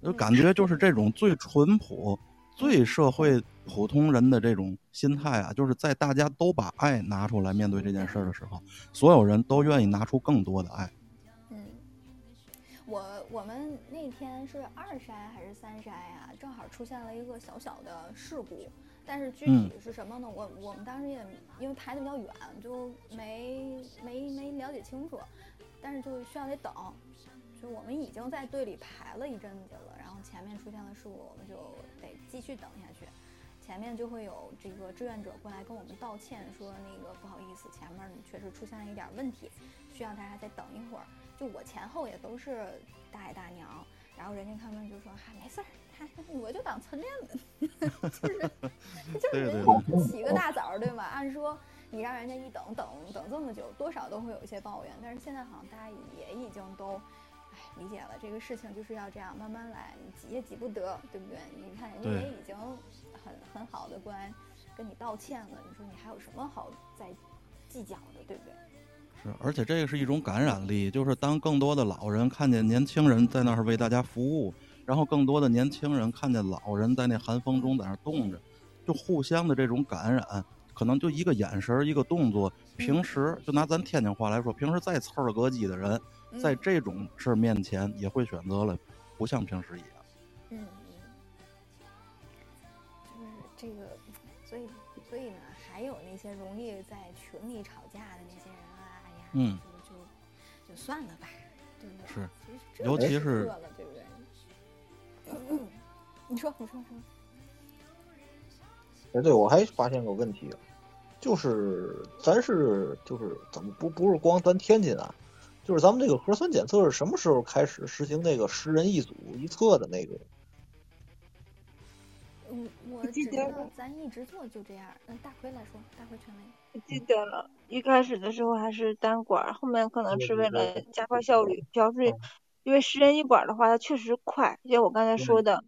就感觉就是这种最淳朴、最社会普通人的这种心态啊，就是在大家都把爱拿出来面对这件事儿的时候，所有人都愿意拿出更多的爱。嗯，我我们那天是二筛还是三筛啊？正好出现了一个小小的事故，但是具嗯体是什么呢？我我们当时也因为排的比较远，就没没没了解清楚，但是就需要得等。就我们已经在队里排了一阵子了，然后前面出现了事故，我们就得继续等下去。前面就会有这个志愿者过来跟我们道歉，说那个不好意思，前面确实出现了一点问题，需要大家再等一会儿。就我前后也都是大爷大娘，然后人家他们就说嗨、没事儿，他我就当晨练了，就是就是对人对家起个大早对吗？按说你让人家一等等等这么久，多少都会有一些抱怨，但是现在好像大家也已经都。哎，理解了，这个事情就是要这样慢慢来，你急也急不得，对不对？你看人家也已经很很好的过来跟你道歉了，你说你还有什么好再计较的，对不对？是，而且这个是一种感染力，就是当更多的老人看见年轻人在那儿为大家服务，然后更多的年轻人看见老人在那寒风中在那儿冻着，就互相的这种感染，可能就一个眼神儿，一个动作，平时就拿咱天津话来说，平时再刺儿个叽的人，在嗯这种事儿面前也会选择了不像平时一样。嗯，就是这个，所以所以呢，还有那些容易在群里吵架的那些人啊，哎呀，嗯就就就算了吧，对不对？是其尤其是饿了，对不对？嗯，你说，你说，说，哎，对，我还发现个问题啊，就是咱是就是怎么不不是光咱天津啊，就是咱们这个核酸检测是什么时候开始实行那个十人一组一测的那个？嗯，我记得咱一直做就这样。嗯，大奎来说，大奎权威。我记得了，一开始的时候还是单管，后面可能是为了加快效率，主要是因为十人一管的话，它确实快，就像我刚才说的，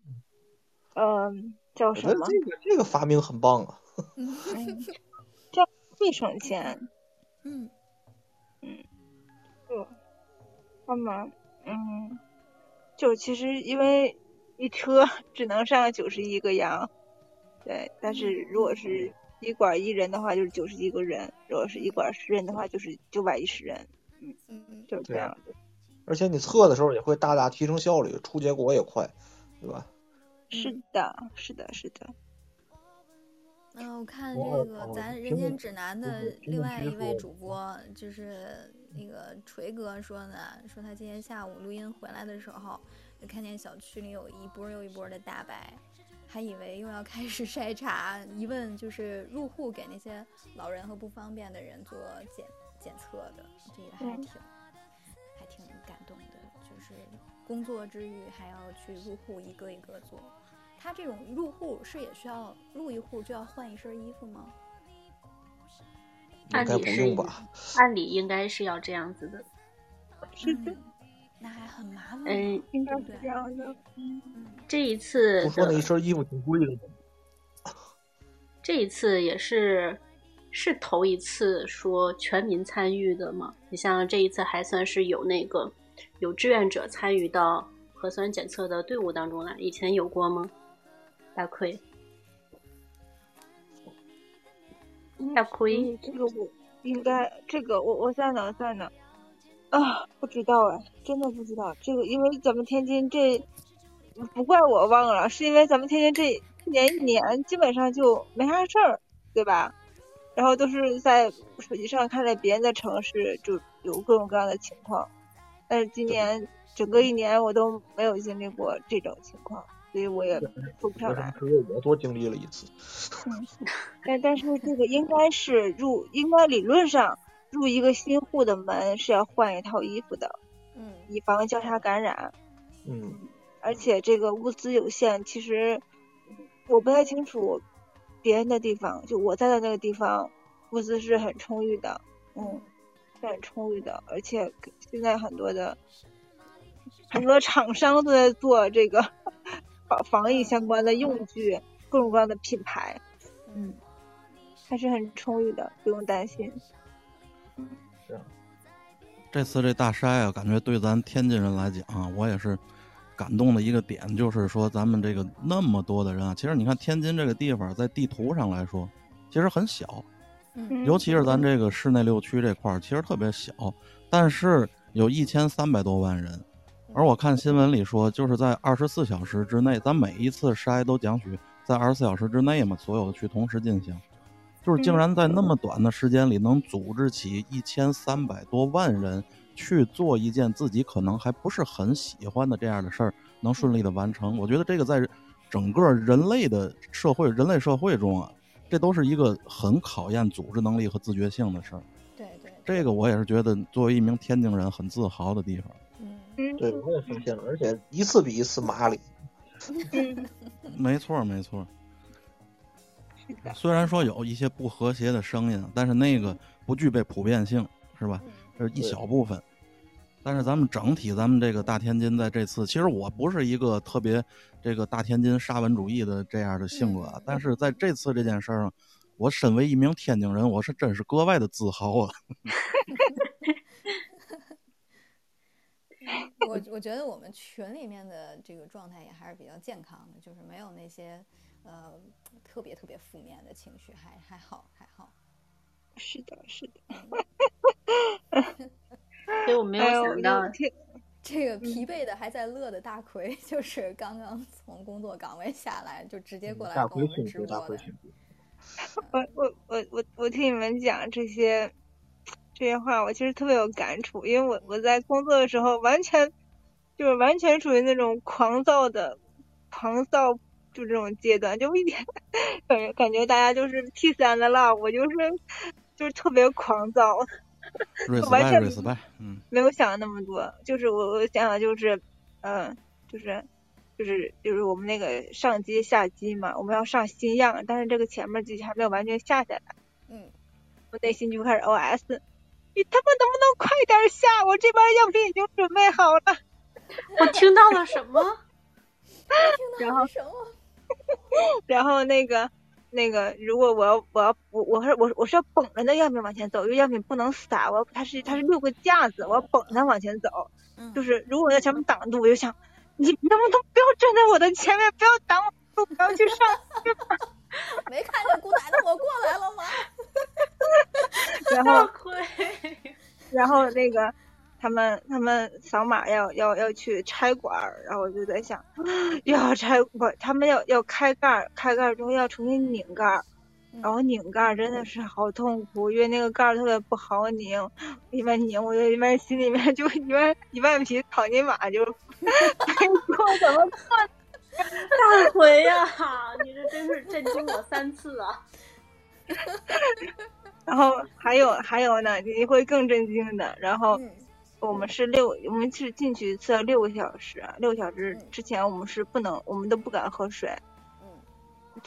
嗯、叫什么？这个这个发明很棒啊！这样会省钱。嗯他们，嗯，就其实因为一车只能上九十一个羊，对，但是如果是一管一人的话，就是九十一个人；如果是一管十人的话，就是九百一十人，嗯嗯就是这样的。而且你测的时候也会大大提升效率，出结果也快，对吧？是的，是的，是的。嗯，我看这个咱人间指南的另外一位主播，就是那个锤哥说呢，说他今天下午录音回来的时候，就看见小区里有一波又一波的大白，还以为又要开始筛查，一问就是入户给那些老人和不方便的人做检检测的，这个还嗯挺还挺感动的，就是工作之余还要去入户一个一个做。他这种入户是也需要入一户就要换一身衣服吗？应该不按理是用吧？按理应该是要这样子的。是的，嗯那还很麻烦。嗯，应该是这样的。嗯这一次我说那一身衣服挺贵的吗？这一次也是是头一次说全民参与的嘛？你像这一次还算是有那个有志愿者参与到核酸检测的队伍当中来，以前有过吗？大奎，大奎，嗯，这个我应该，这个我我在呢，在呢。啊，不知道哎，真的不知道。这个，因为咱们天津这不怪我忘了，是因为咱们天津这一年一年基本上就没啥事儿，对吧？然后都是在手机上看着别人的城市就有各种各样的情况，但是今年整个一年我都没有经历过这种情况，所以我也说不上来。只有我多经历了一次。但但是这个应该是入，应该理论上入一个新户的门是要换一套衣服的，嗯以防交叉感染。嗯，而且这个物资有限，其实我不太清楚别人的地方，就我在的那个地方物资是很充裕的，嗯，是很充裕的，而且现在很多的很多厂商都在做这个防防疫相关的用具，各种各样的品牌，嗯还是很充裕的，不用担心。是这次这大筛啊，感觉对咱天津人来讲啊，我也是感动的一个点，就是说咱们这个那么多的人啊，其实你看天津这个地方，在地图上来说，其实很小，嗯尤其是咱这个市内六区这块儿，其实特别小，但是有一千三百多万人。而我看新闻里说，就是在二十四小时之内，咱每一次筛都讲取在二十四小时之内嘛，所有的去同时进行。就是竟然在那么短的时间里，能组织起一千三百多万人去做一件自己可能还不是很喜欢的这样的事儿，能顺利的完成。我觉得这个在整个人类的社会、人类社会中啊，这都是一个很考验组织能力和自觉性的事儿。对对，这个我也是觉得作为一名天津人很自豪的地方。对，我也发现了，而且一次比一次麻利。嗯，没错，没错。虽然说有一些不和谐的声音，但是那个不具备普遍性，是吧？这是一小部分。但是咱们整体，咱们这个大天津在这次，其实我不是一个特别这个大天津沙文主义的这样的性格啊，但是在这次这件事儿上，我身为一名天津人，我是真是格外的自豪啊！我我觉得我们群里面的这个状态也还是比较健康的，就是没有那些呃特别特别负面的情绪，还还好还好。是的，是的。所以我没有想到我听 这个疲惫的还在乐的大奎，就是刚刚从工作岗位下来，就直接过来跟我们直播的。我我我我我听你们讲这些这些话，我其实特别有感触，因为我我在工作的时候完全就是完全处于那种狂躁的狂躁就这种阶段，就一点感觉感觉大家就是 peace and love，我就是就是特别狂躁，完全没有想那么多，就是我我想想就是，嗯、就是就是就是我们那个上机下机嘛，我们要上新样，但是这个前面机器还没有完全下下来，嗯，我内心就开始 OS，你他妈能不能快点下？我这边样品已经准备好了。我听到了什么？然后什么？然后那个那个，如果我要我要我我是我我是要绷着那样品往前走，因为样品不能撒，我要它是它是六个架子，我要绷着它往前走。嗯，就是如果在前面挡住，我就想，你能不能不要站在我的前面，不要挡我路，不要去上。没看见姑奶奶我过来了吗？然后。然后那个他们他们扫码要要要去拆管儿，然后我就在想，要拆不，他们要要开盖儿，开盖儿之后要重新拧盖儿。然后拧盖儿真的是好痛苦，因为那个盖儿特别不好拧，一边拧我就一边心里面就一边一万匹草泥马就，哎我怎么办？大奎呀、你这真是震惊我三次啊！然后还有还有呢，你会更震惊的。然后嗯我们是六，我们是进去一次要六个小时，啊六个小时嗯之前我们是不能，我们都不敢喝水，嗯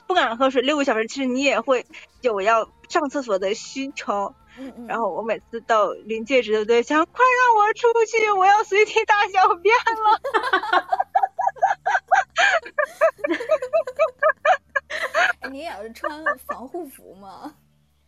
不敢喝水。六个小时其实你也会有要上厕所的需求。嗯嗯，然后我每次到临界值都在想，快让我出去，我要随地大小便了。哈哈哈，你也要是穿防护服吗？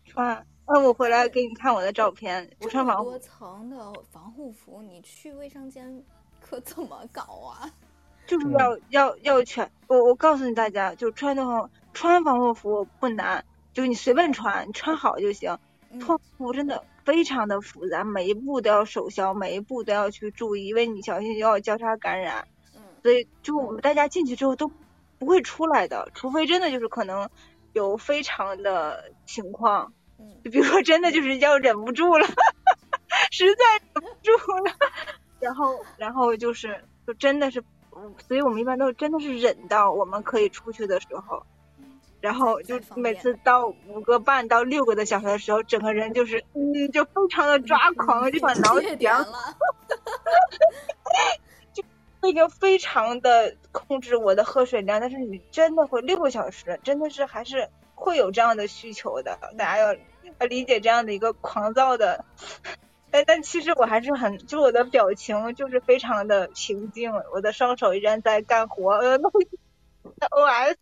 穿，那我回来给你看我的照片，我穿防护，层的防护服，你去卫生间可怎么搞啊？就是要要要全。我我告诉你大家，就穿的话，穿防护服不难，就是你随便穿，你穿好就行。嗯脱服真的非常的复杂，每一步都要手消，每一步都要去注意，因为你小心又要交叉感染，嗯所以就我们大家进去之后都不会出来的，除非真的就是可能有非常的情况，嗯就比如说真的就是要忍不住了，实在忍不住了，然后然后就是就真的是，嗯所以我们一般都真的是忍到我们可以出去的时候。然后就每次到五个半到六个的小时的时候，整个人就是嗯，就非常的抓狂，就想挠这点痒，了，我已经非常的控制我的喝水量，但是你真的会六个小时，真的是还是会有这样的需求的，大家要要理解这样的一个狂躁的。但但其实我还是很，就我的表情就是非常的平静，我的双手依然在干活，呃，那 OS，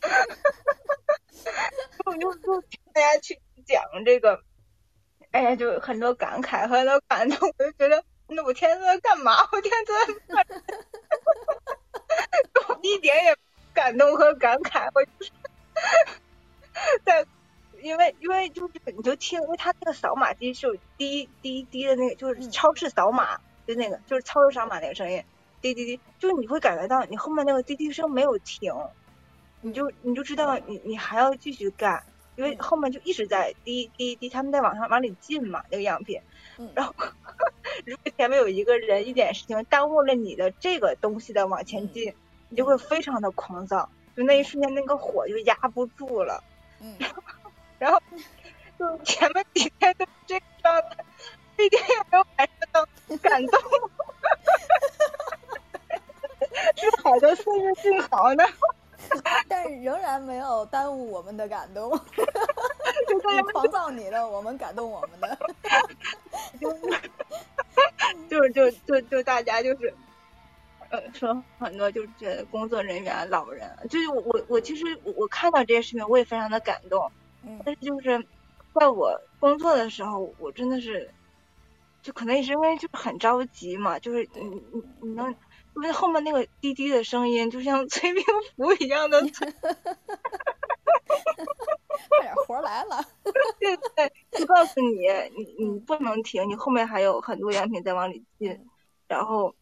我就就听大家去讲这个，哎呀，就很多感慨很多感动，我就觉得，那我天天都在干嘛？我天天都在，我一点也不感动和感慨，我就是 在，因为因为就是你就听，因为他那个扫码机是有滴滴滴的那个，就是嗯。超市扫码，就那个就是超市扫码那个声音，滴滴滴，就是你会感觉到你后面那个滴滴声没有停，你就你就知道你你还要继续干，因为嗯。后面就一直在滴滴滴，他们在往上往里进嘛那个样品，嗯。然后如果前面有一个人一点事情耽误了你的这个东西的往前进，你就会非常的狂躁，就那一瞬间那个火就压不住了，嗯，然后就前面几天都是这个状态，一点也没有感受到感动。是好的岁月静好呢，但仍然没有耽误我们的感动。就大家你狂躁你的，我们感动我们的。就是就就就大家就是，呃，说很多就是觉得工作人员、老人，就是我我我其实我我看到这些视频，我也非常的感动，嗯但是就是在我工作的时候，我真的是，就可能也是因为就是很着急嘛，就是你你你能。因为后面那个滴滴的声音，就像催命符一样的催快点活来了。对对，就告诉你，你你不能停，你后面还有很多样品在往里进，然后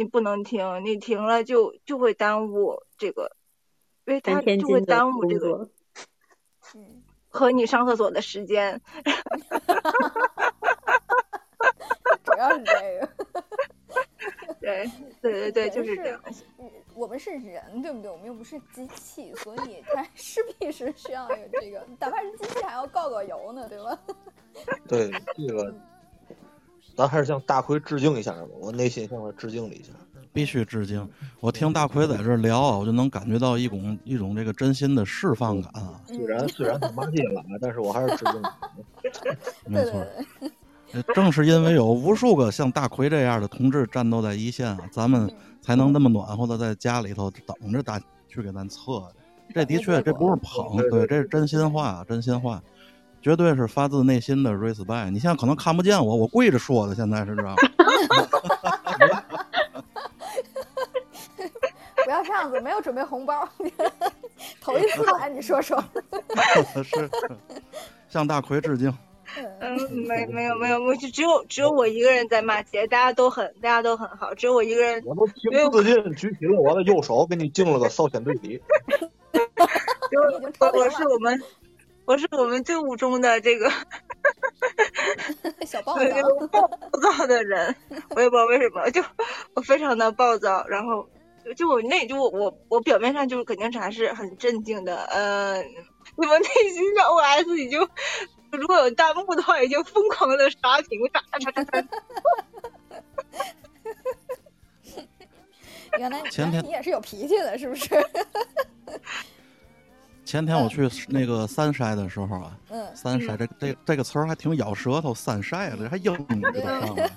你不能停，你停了就就会耽误这个，因为它三天就会耽误这个，嗯，和你上厕所的时间。主要是这个。对对对对，就是这样。嗯我们是人，对不对？我们又不是机器，所以它势必是需要有这个，哪怕是机器还要告告油呢，对吧？对这个，咱还是向大奎致敬一下吧。我内心向他致敬了一下。必须致敬！我听大奎在这聊啊，我就能感觉到一种一种这个真心的释放感啊。虽然虽然他骂街了，但是我还是致敬他。没错，正是因为有无数个像大奎这样的同志战斗在一线啊，咱们才能那么暖和的在家里头等着大去给咱测。这的确，这不是捧，对，这是真心话，真心话，绝对是发自内心的 respect。你现在可能看不见我，我跪着说的，现在是这样。不要这样子，没有准备红包，头一次来，你说说。是向大奎致敬。嗯，没没有没有，我就只有只有我一个人在骂街，大家都很大家都很好，只有我一个人，我都情不自禁举起了我的右手，给你敬了个扫天对比。只有你已经超我是我们我是我们队伍中的这个 小暴躁，个暴躁的人，我也不知道为什么，就我非常的暴躁，然后就就我内就我我我表面上就是肯定是还是很镇静的，呃，我内心的 OS 已经，如果有弹幕的话，已经疯狂的刷屏，刷刷刷刷刷。原来前天原来你也是有脾气的，是不是？前天我去那个三筛的时候啊，嗯三筛这这这个词儿还挺咬舌头，三筛这还英语给它上来。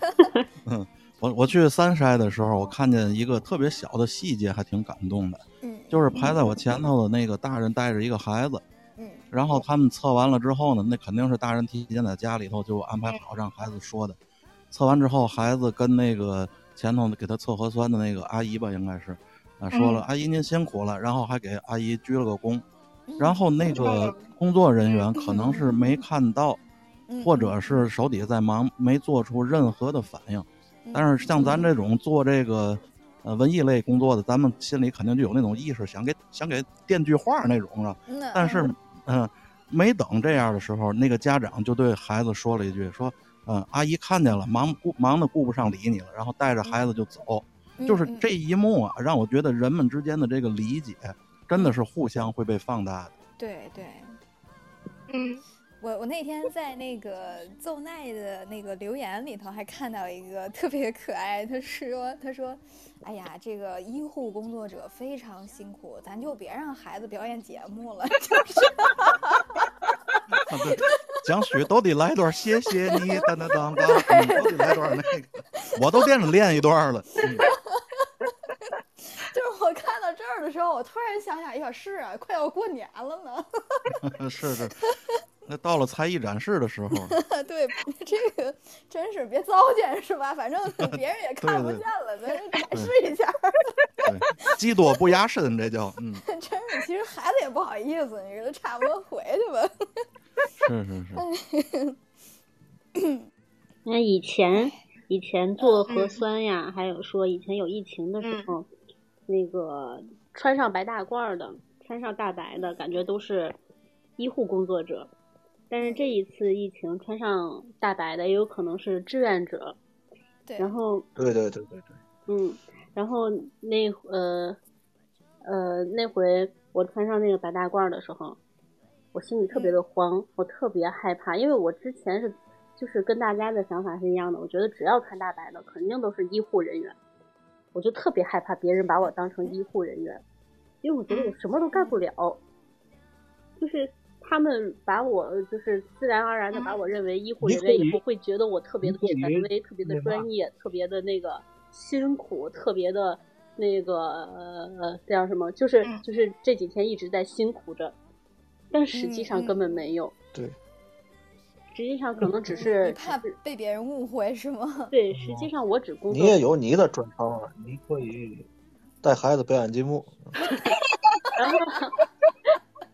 嗯，我我去三筛的时候，我看见一个特别小的细节，还挺感动的，嗯就是排在我前头的那个大人带着一个孩子，嗯然后他们测完了之后呢，那肯定是大人提前在家里头就安排好让孩子说的。测完之后，孩子跟那个前头给他测核酸的那个阿姨吧，应该是啊，说了：“阿姨您辛苦了。”然后还给阿姨鞠了个躬。然后那个工作人员可能是没看到，嗯或者是手底下在忙，没做出任何的反应。嗯但是像咱这种做这个呃文艺类工作的，咱们心里肯定就有那种意识，想给想给垫句话那种啊。嗯但是，嗯、没等这样的时候，那个家长就对孩子说了一句：“说，嗯、阿姨看见了，忙顾忙的顾不上理你了，然后带着孩子就走。嗯就是这一幕啊，让我觉得人们之间的这个理解，真的是互相会被放大的。对对，嗯，我我那天在那个奏奈的那个留言里头还看到一个特别可爱，他说他说，哎呀，这个医护工作者非常辛苦，咱就别让孩子表演节目了，就是啊，对，蒋许都得来段谢谢你，当当当当，嗯，都得来段那个，我都惦着练一段了。嗯就是我看到这儿的时候，我突然想想，哎呀，是啊，快要过年了呢。是是，那到了才艺展示的时候，对，这个真是别糟践是吧？反正 别人也看不见了，咱展示一下。对，技多不压身，这叫嗯，真是，其实孩子也不好意思，你给他差不多回去吧。是是是，那以前以前做核酸呀，还有说以前有疫情的时候，那个穿上白大褂儿的，穿上大白的，感觉都是医护工作者。但是这一次疫情，穿上大白的也有可能是志愿者。对，然后对对对对对，嗯，然后那呃呃那回我穿上那个白大褂儿的时候，我心里特别的慌，我特别害怕，因为我之前是就是跟大家的想法是一样的，我觉得只要穿大白的肯定都是医护人员，我就特别害怕别人把我当成医护人员，因为我觉得我什么都干不了，就是。他们把我就是自然而然的把我认为医护人员以后，会觉得我特别的权威、特别的专业、特别的那个辛苦、特别的那个呃叫什么，就是就是这几天一直在辛苦着，但实际上根本没有。对，实际上可能只是怕被别人误会是吗？对，实际上我只工作。你也有你的专长啊，你可以带孩子表演节目。然后。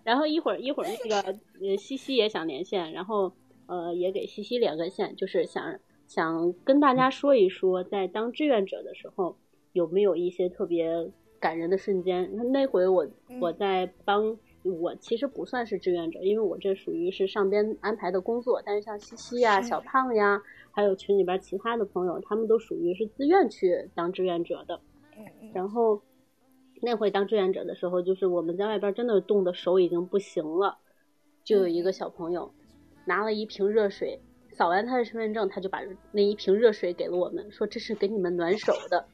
然后一会儿一会儿那个呃西西也想连线，然后呃也给西西连个线，就是想想跟大家说一说，在当志愿者的时候有没有一些特别感人的瞬间。那回我我在帮我其实不算是志愿者，因为我这属于是上边安排的工作，但是像西西呀、小胖呀，还有群里边其他的朋友，他们都属于是自愿去当志愿者的。然后。那回当志愿者的时候，就是我们在外边真的冻得手已经不行了，就有一个小朋友拿了一瓶热水，扫完他的身份证，他就把那一瓶热水给了我们，说这是给你们暖手的。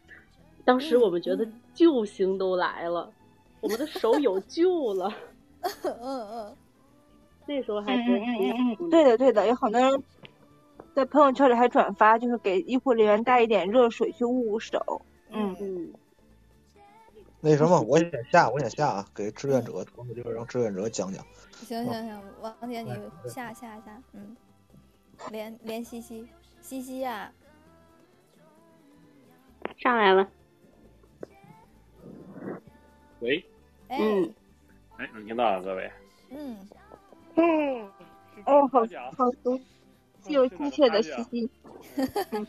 当时我们觉得救星都来了，我们的手有救了。嗯嗯，那时候还是嗯嗯，对的对的，有好多人在朋友圈里还转发，就是给医护人员带一点热水去捂捂手。嗯。嗯。那什么，我先下，我先下啊，给志愿者传个这个，让志愿者讲讲。行行行，王姐你下下下，嗯，连连西西，西西呀，上来了。喂，哎，哎，能听到啊，各位？嗯，嗯，哦，好好熟，既有亲切的西西。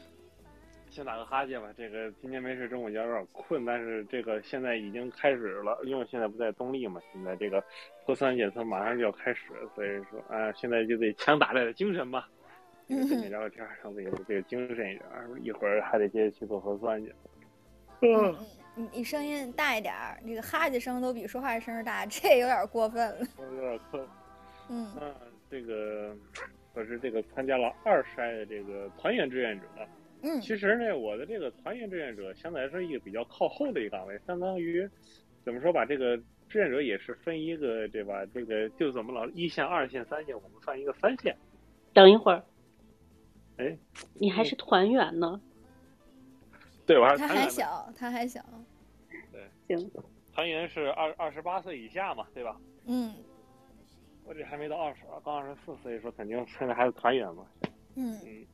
先打个哈欠吧。这个今天没事，中午觉有点困，但是这个现在已经开始了，因为现在不在东丽嘛，现在这个核酸检测马上就要开始，所以说啊，现在就得强打点精神吧。跟你聊聊天，让自己这个精神一点，一会儿还得接着去做核酸去。嗯，你你声音大一点儿，这个哈欠声都比说话声大，这有点过分了。有点困。嗯，那这个我是这个参加了二筛的这个团员志愿者。嗯，其实呢，我的这个团员志愿者相对来说一个比较靠后的一个岗位，相当于怎么说吧，这个志愿者也是分一个对吧？这个就怎么老一线、二线、三线，我们算一个三线。等一会儿，哎，你还是团员呢？对，我还是他。还小，他还小。对，行。团员是二二十八岁以下嘛，对吧？嗯。我这还没到二十，刚二十四，所以说肯定现在还是团员嘛。嗯嗯。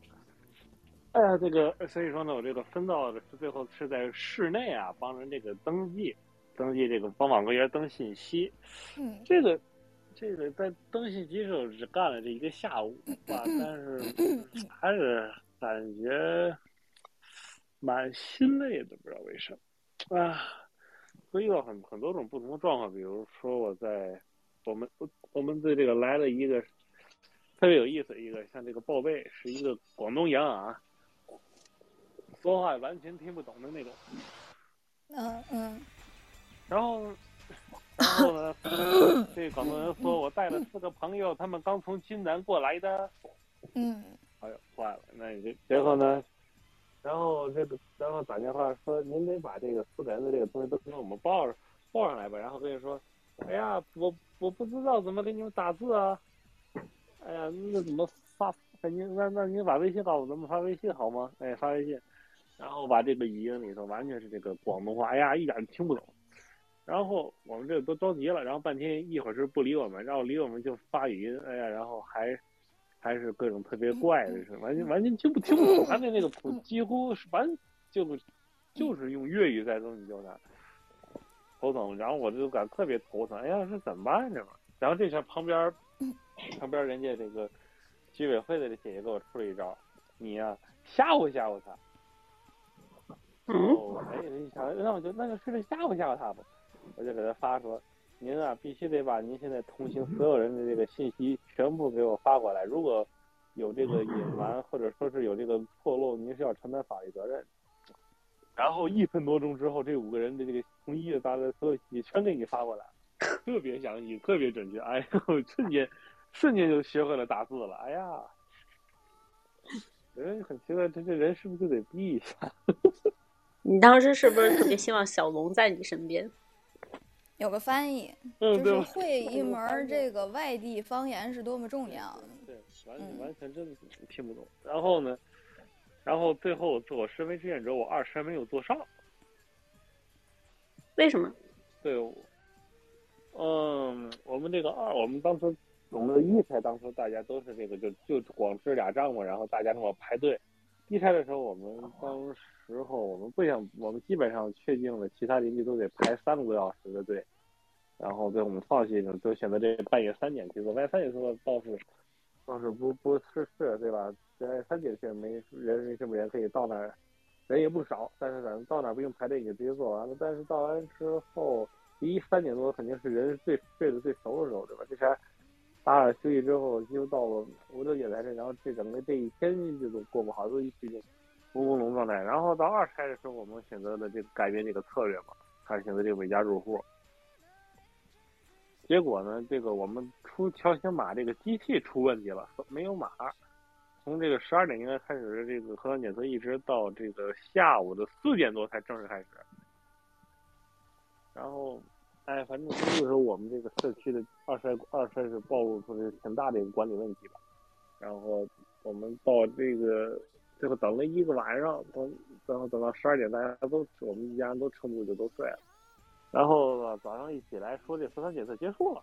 哎呀，这个所以说呢，我这个分到的是最后是在室内啊，帮人这个登记，登记这个帮网格员登信息。嗯，这个这个在登信机时候只干了这一个下午吧，但是还是感觉蛮心累的，不知道为什么啊。会遇到很很多种不同的状况，比如说我在我们我我们对这个来了一个特别有意思一个，像这个报备是一个广东人啊，说话完全听不懂的那种。嗯嗯，然后，然后呢，这广东人说我带了四个朋友，他们刚从金南过来的。嗯，哎呦，坏了，那你这然后呢？然后这个，然后打电话说您得把这个四个人的这个东西都给我们报上报上来吧。然后跟你说，哎呀，我我不知道怎么给你们打字啊。哎呀，那怎么发？您那那您把微信告诉，咱们发微信好吗？哎，发微信。然后把这个语音里头完全是这个广东话，哎呀，一点听不懂。然后我们这都着急了，然后半天一会儿是不理我们，然后理我们就发语音，哎呀，然后还还是各种特别怪的，是完全完全听不听不懂，他的那个普几乎是完就就是用粤语在跟你交谈，头疼。然后我就感特别头疼，哎呀，这怎么办这嘛？然后这下旁边旁边人家这个居委会的这姐姐给我出了一招，你呀、吓唬吓唬他。哦，哎，那我就那就试着吓唬吓唬他吧。我就给他发说，您啊必须得把您现在同行所有人的这个信息全部给我发过来，如果有这个隐瞒或者说是有这个错漏，您是要承担法律责任。然后一分多钟之后，这五个人的这个统一的把所有信息全给你发过来，特别详细，特别准确。哎呦，瞬间瞬间就学会了打字了。哎呀，人很奇怪，这这人是不是就得逼一下？你当时是不是特别希望小龙在你身边？有个翻译，嗯，就是？会一门儿这个外地方言是多么重要。对，完嗯完全真的听不懂。然后呢，然后最后做我身为志愿者，我二十还没有做上。为什么？对，我嗯，我们这个二，我们当时我们的一拆当初大家都是这个就就光支俩帐篷，然后大家那么排队。一开的时候，我们当时候我们不想，我们基本上确定了，其他邻居都得排三个多小时的队。然后对我们放弃，就选择这半夜三点去做。半夜三点做倒是倒是不不是是对吧？半夜三点去没人没什么人可以到那儿，人也不少，但是咱们到那儿不用排队，你就直接做完了。但是到完之后，一三点多肯定是人最睡得最熟的时候，对吧？这前打点休息之后，就到了五六点来着，然后这整个这一天就都过不好，都一直就朦胧胧状态。然后到二开的时候，我们选择了这个改变这个策略嘛，开始选择这个每家入户。结果呢，这个我们出条形码这个机器出问题了，没有码。从这个十二点应该开始这个核酸检测，一直到这个下午的四点多才正式开始。然后，哎，反正就是我们这个社区的二筛二筛是暴露出了挺大的一个管理问题吧。然后我们到这个最后等了一个晚上，等然后等到十二点，大家都我们一家人都撑不住就都睡了。然后呢早上一起来说这核酸检测结束了。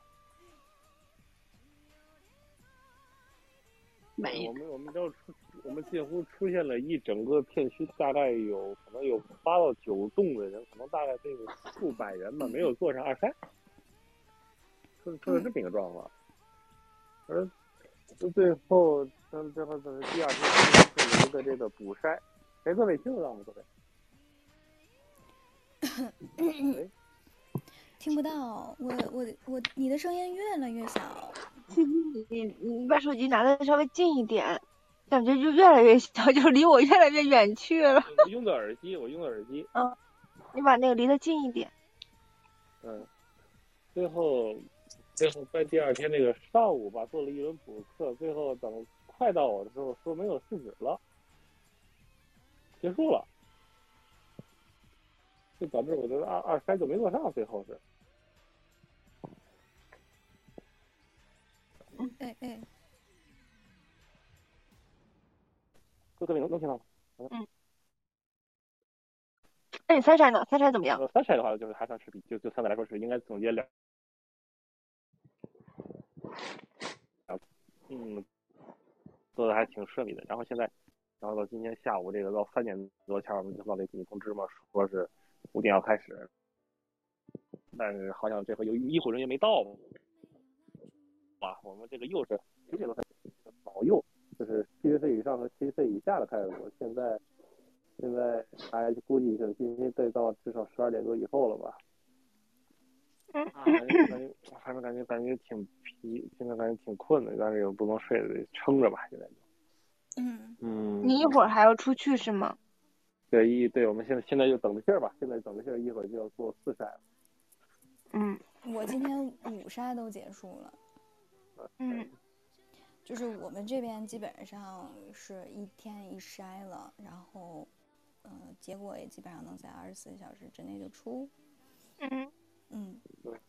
没我们我们就出，我们近乎出现了一整个片区，大概有可能有八到九栋的人，可能大概得有数百人吧，没有做上二筛，出出了这么一个状况。而最后，等最后等第二天是一个这个补筛，谁各位听得到吗？各位？哎，听不到，我我我，你的声音越来越小。你你你把手机拿的稍微近一点，感觉就越来越小，就离我越来越远去了。我用的耳机，我用的耳机，你把那个离得近一点。嗯，最后，最后在第二天那个上午吧，做了一轮补课，最后等快到我的时候说没有试纸了，结束了，就导致我的二二筛就没做上，最后是。哎哎，各位能能听到吗？那你三筛呢？三筛怎么样？呃，三筛的话就是还算是比就就相对来说是应该总结两，嗯，做的还挺顺利的。然后现在，然后到今天下午这个到三点多前，我们就到那给你通知嘛，说是五点要开始，但是好像这回由于医护人员没到，嘛，我们这个幼是这个保幼，就是七十岁以上和七十岁以下的派出所，现在现在大家估计是今天得到至少十二点多以后了吧。啊，感觉感觉反正感觉感觉挺疲，现在感觉挺困的，但是又不能睡，得撑着吧，现在就。嗯嗯，你一会儿还要出去是吗？对一对，我们现在现在就等着信儿吧，现在等着信儿，一会儿就要做四筛了。嗯我今天五筛都结束了，嗯。就是我们这边基本上是一天一筛了，然后，呃，结果也基本上能在二十四小时之内就出。嗯。嗯。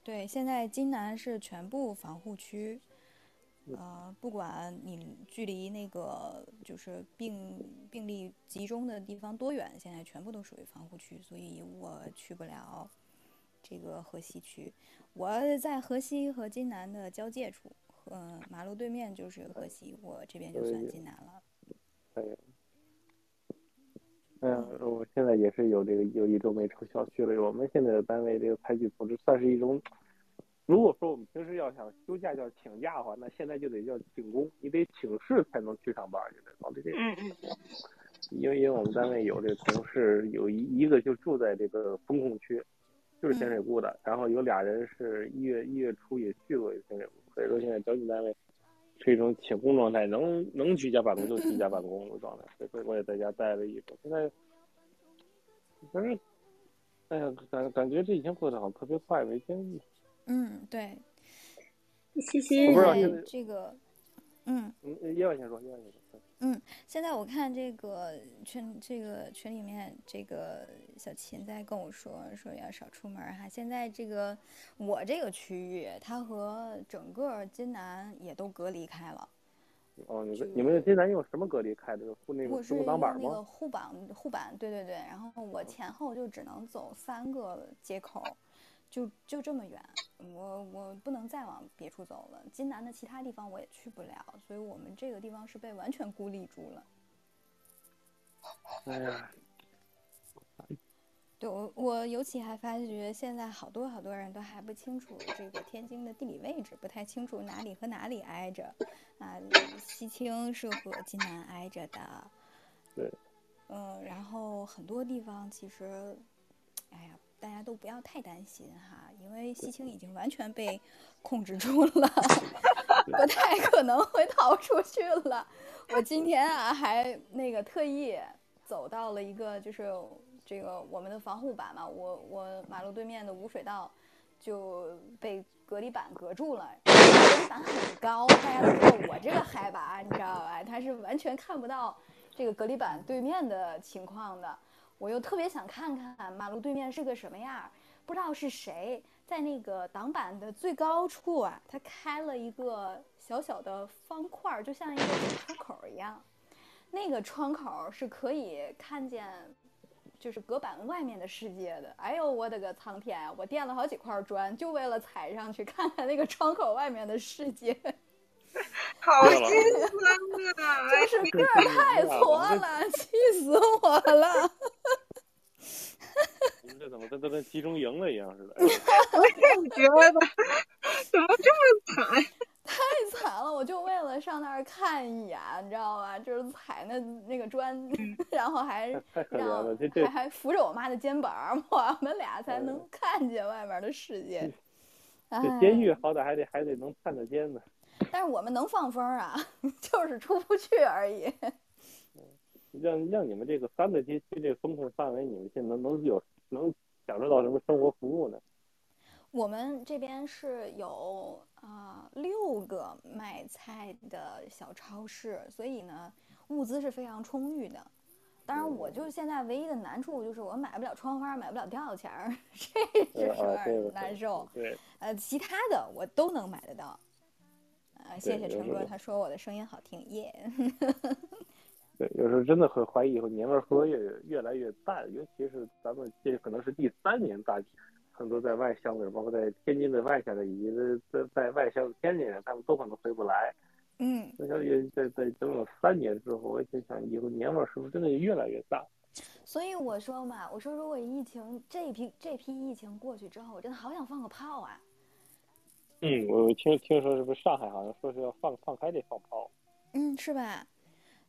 对，现在金南是全部防护区，呃，不管你距离那个就是病病例集中的地方多远，现在全部都属于防护区，所以我去不了这个河西区。我在河西和金南的交界处，呃，马路对面就是河西，我这边就算济南了。哎呀，嗯，我现在也是有这个有一周没出小区了。我们现在的单位这个采取措施算是一种，如果说我们平时要想休假叫请假的话，那现在就得叫请工，你得请示才能去上班，就得搞这个。嗯嗯因为因为我们单位有这个同事有一一个就住在这个风控区，就是咸水沽的，然后有俩人是一月一月初也去过咸水沽，所以说现在交警单位是一种请工状态，能能居家办公就居家办公的状态，所以我也在家待了一周。现在，反正，哎呀，感感觉这几天过得好像特别快，每天，嗯，对，西西这个，嗯。嗯，叶万先说，叶万先说。嗯，现在我看这个群这个群里面，这个小琴在跟我说说要少出门哈。现在这个我这个区域，它和整个金南也都隔离开了。哦，你们你们金南用什么隔离开的？护那个我是中国挡板用那个吗？护板护板，对对对。然后我前后就只能走三个街口，就就这么远，我我不能再往别处走了。金南的其他地方我也去不了，所以我们这个地方是被完全孤立住了。对我，我尤其还发觉，现在好多好多人都还不清楚这个天津的地理位置，不太清楚哪里和哪里挨着。啊，西青是和津南挨着的。对。嗯，然后很多地方其实，哎呀，大家都不要太担心哈，因为西青已经完全被控制住了，不太可能会逃出去了。我今天啊，还那个特意走到了一个就是这个我们的防护板嘛，我我马路对面的污水道就被隔离板隔住了，隔离板很高，大家都知道我这个海拔，你知道吧？它是完全看不到这个隔离板对面的情况的。我又特别想看看马路对面是个什么样儿，不知道是谁在那个挡板的最高处啊，他开了一个小小的方块儿，就像一个小窗口一样。那个窗口是可以看见，就是隔板外面的世界的。哎呦，我的个苍天啊！我垫了好几块砖，就为了踩上去看看那个窗口外面的世界。好心酸啊！就是个儿太挫了，气死我了！这怎么跟都跟集中营了一样似的？我也觉得，怎么这么惨？太惨了，我就为了上那儿看一眼，你知道吧？就是踩那那个砖，然后还太可怜让了，这这还还扶着我妈的肩膀儿，我们俩才能看见外面的世界。这监狱哎好歹还得还得能探着监呢。但是我们能放风啊，就是出不去而已。让让你们这个三个街区这个风控范围，你们现在能能有能享受到什么生活服务呢？我们这边是有啊、六个卖菜的小超市，所以呢物资是非常充裕的。当然，我就是现在唯一的难处就是我买不了窗花，买不了吊钱儿，这是有点难受。对，呃，其他的我都能买得到。呃，谢谢陈哥，他说我的声音好听，耶。对，有时候真的会怀疑以后年味儿会不会越越来越淡，尤其是咱们这可能是第三年大，很多在外乡的人，包括在天津的外乡的，以及在在外乡的天津人，他们都可能回不来。嗯，我想也在在等了三年之后，我就想以后年味儿是不是真的越来越淡？所以我说嘛，我说如果疫情这批这批疫情过去之后，我真的好想放个炮啊！嗯，我听听说是不是上海好像说是要放放开这放炮？嗯，是吧？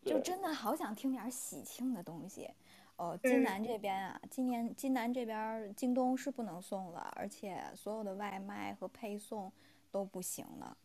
就真的好想听点儿喜庆的东西。哦，金嗯南这边啊，今年金南这边儿京东是不能送了，而且所有的外卖和配送都不行了。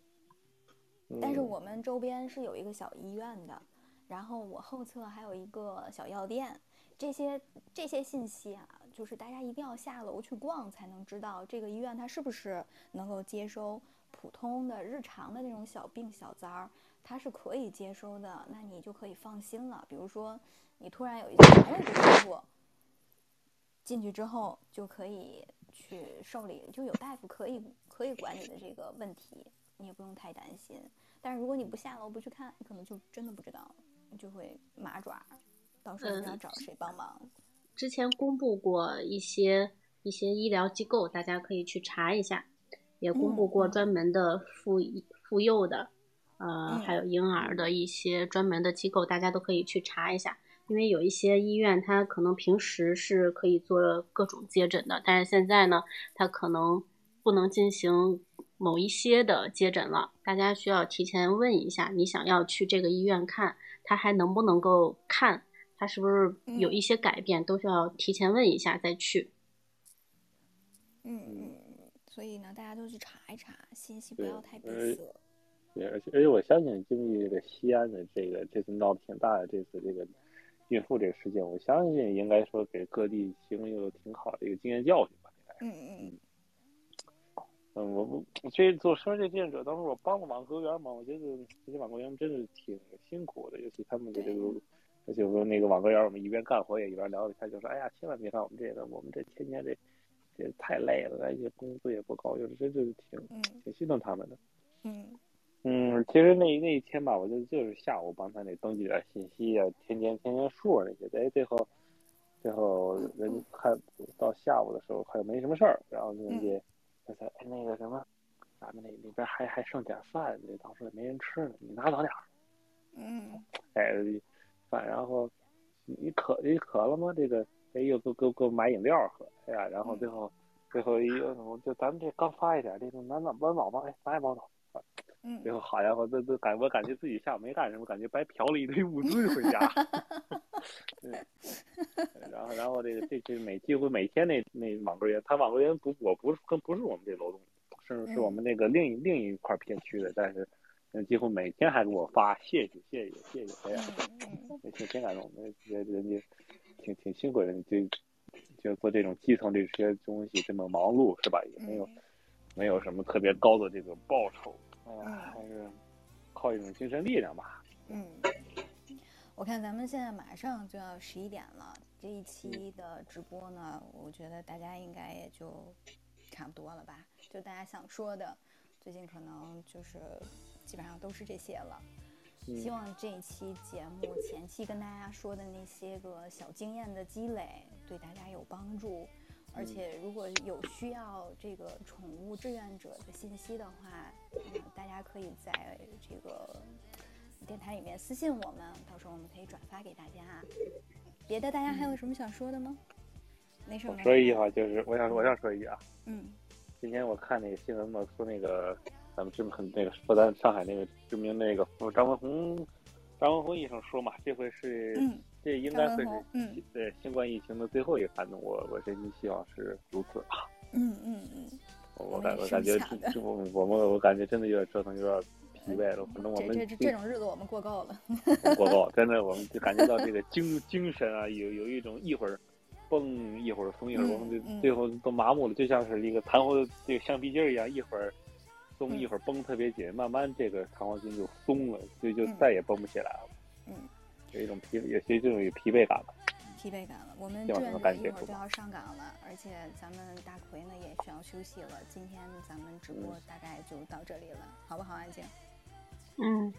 但是嗯我们周边是有一个小医院的，然后我后侧还有一个小药店，这些这些信息啊，就是大家一定要下楼去逛才能知道这个医院它是不是能够接收普通的日常的那种小病小灾儿，它是可以接收的，那你就可以放心了。比如说你突然有一些肠胃不舒服，进去之后就可以去受理，就有大夫可以可以管你的这个问题，你也不用太担心。但是如果你不下楼不去看，你可能就真的不知道，你就会麻爪，到时候你要嗯找谁帮忙。之前公布过一些一些医疗机构，大家可以去查一下，也公布过专门的妇妇幼的，呃，嗯还有婴儿的一些专门的机构，大家都可以去查一下。因为有一些医院，它可能平时是可以做各种接诊的，但是现在呢，它可能不能进行某一些的接诊了。大家需要提前问一下，你想要去这个医院看，它还能不能够看，它是不是有一些改变，都需要提前问一下再去。嗯嗯，所以呢，大家都去查一查，信息不要太闭呃塞。对，而且而且我相信经历这个西安的这个这次闹得挺大的这次这个孕妇这个事件，我相信应该说给各地提供一个挺好的一个经验教训吧。嗯嗯嗯，我我这做说这志愿者，当时我帮了网格员嘛，我觉得这些网格员真是挺辛苦的，尤其他们的这个，而且我那个网格员，我们一边干活也一边聊一下，就说，哎呀，千万别看我们这个，我们这天天这这太累了，而且工资也不高，就是真是挺嗯挺心疼他们的。嗯嗯，其实那那一天吧，我就就是下午帮他那登记点信息啊，填填填填数那些，哎，最后最后人看到下午的时候还没什么事儿，然后人家他说哎那个什么，咱们那里边还还剩点饭，这当时也没人吃呢，你拿走点儿，嗯哎饭，然后你渴你渴了吗？这个哎又给给给我买饮料喝，哎呀，然后最后最后一我就咱们这刚发一点这个暖暖温饱吗？哎，拿一包走。嗯最后好家伙，这这感我感觉自己下午没干什么，感觉白嫖了一堆物资 回家。嗯，然后然后这个这这每几乎每天那那网格员，他网格员不我不是跟不是我们这楼栋，是是我们那个另一另一块片区的，但是嗯几乎每天还给我发谢谢谢谢谢谢，哎呀，也挺挺感动的，觉得人家挺挺辛苦的，就就做这种基层这些东西这么忙碌是吧？也没有没有什么特别高的这个报酬。哎呀，还是靠一种精神力量吧。嗯，我看咱们现在马上就要十一点了，这一期的直播呢，我觉得大家应该也就差不多了吧？就大家想说的，最近可能就是基本上都是这些了。嗯希望这一期节目前期跟大家说的那些个小经验的积累，对大家有帮助。而且如果有需要这个宠物志愿者的信息的话，嗯，大家可以在这个电台里面私信我们，到时候我们可以转发给大家。别的大家还有什么想说的吗？没什么。我说一句话，就是我想我想说一句啊，嗯今天我看那个新闻嘛，说那个咱们知名很那个说咱上海那个知名那个张文宏，张文宏医生说嘛，这回是、嗯这应该会是嗯对新冠疫情的最后一个寒冬，我我真心希望是如此啊。嗯嗯嗯，我我感我感觉这这我我们我感觉真的有点折腾，有点疲惫了。可能我们这这这种日子我们过够了。过够，真的，我们就感觉到这个精精神啊，有有一种一会儿蹦一会儿松，一会儿嗯我们就嗯最后都麻木了，就像是一个弹簧的这个橡皮筋儿一样，一会儿松，嗯一会儿绷特别紧，慢慢这个弹簧筋就松了，就就嗯再也绷不起来了，嗯，有一种疲，有些这种有疲惫感吧。疲惫感了。我们志愿者一会儿就要上岗了，而且咱们大奎呢也需要休息了。今天咱们直播大概就到这里了，好不好，安静？嗯，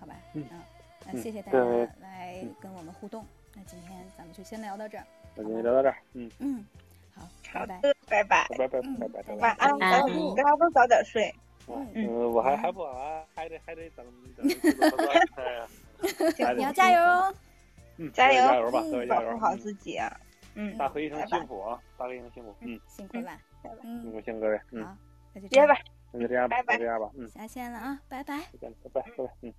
好吧，嗯那嗯谢谢大家来跟我们互动。那今天咱们就先聊到这儿。那今天聊到这儿，嗯，嗯，好，拜拜。拜拜，拜拜拜嗯拜拜拜。晚安，拜早点大家都早点睡。嗯，我还还不晚啊，还得还得等等 你要加油哦！嗯，加油加油吧，嗯各位加油！保护好自己啊！嗯，大黑医生辛苦啊，大黑医生辛苦，嗯，辛苦了。嗯，辛苦辛苦各位，嗯。好，那就这别样吧。那就这样吧，拜拜就这样吧，嗯，下线了啊，拜拜。再见，拜拜，拜拜，嗯。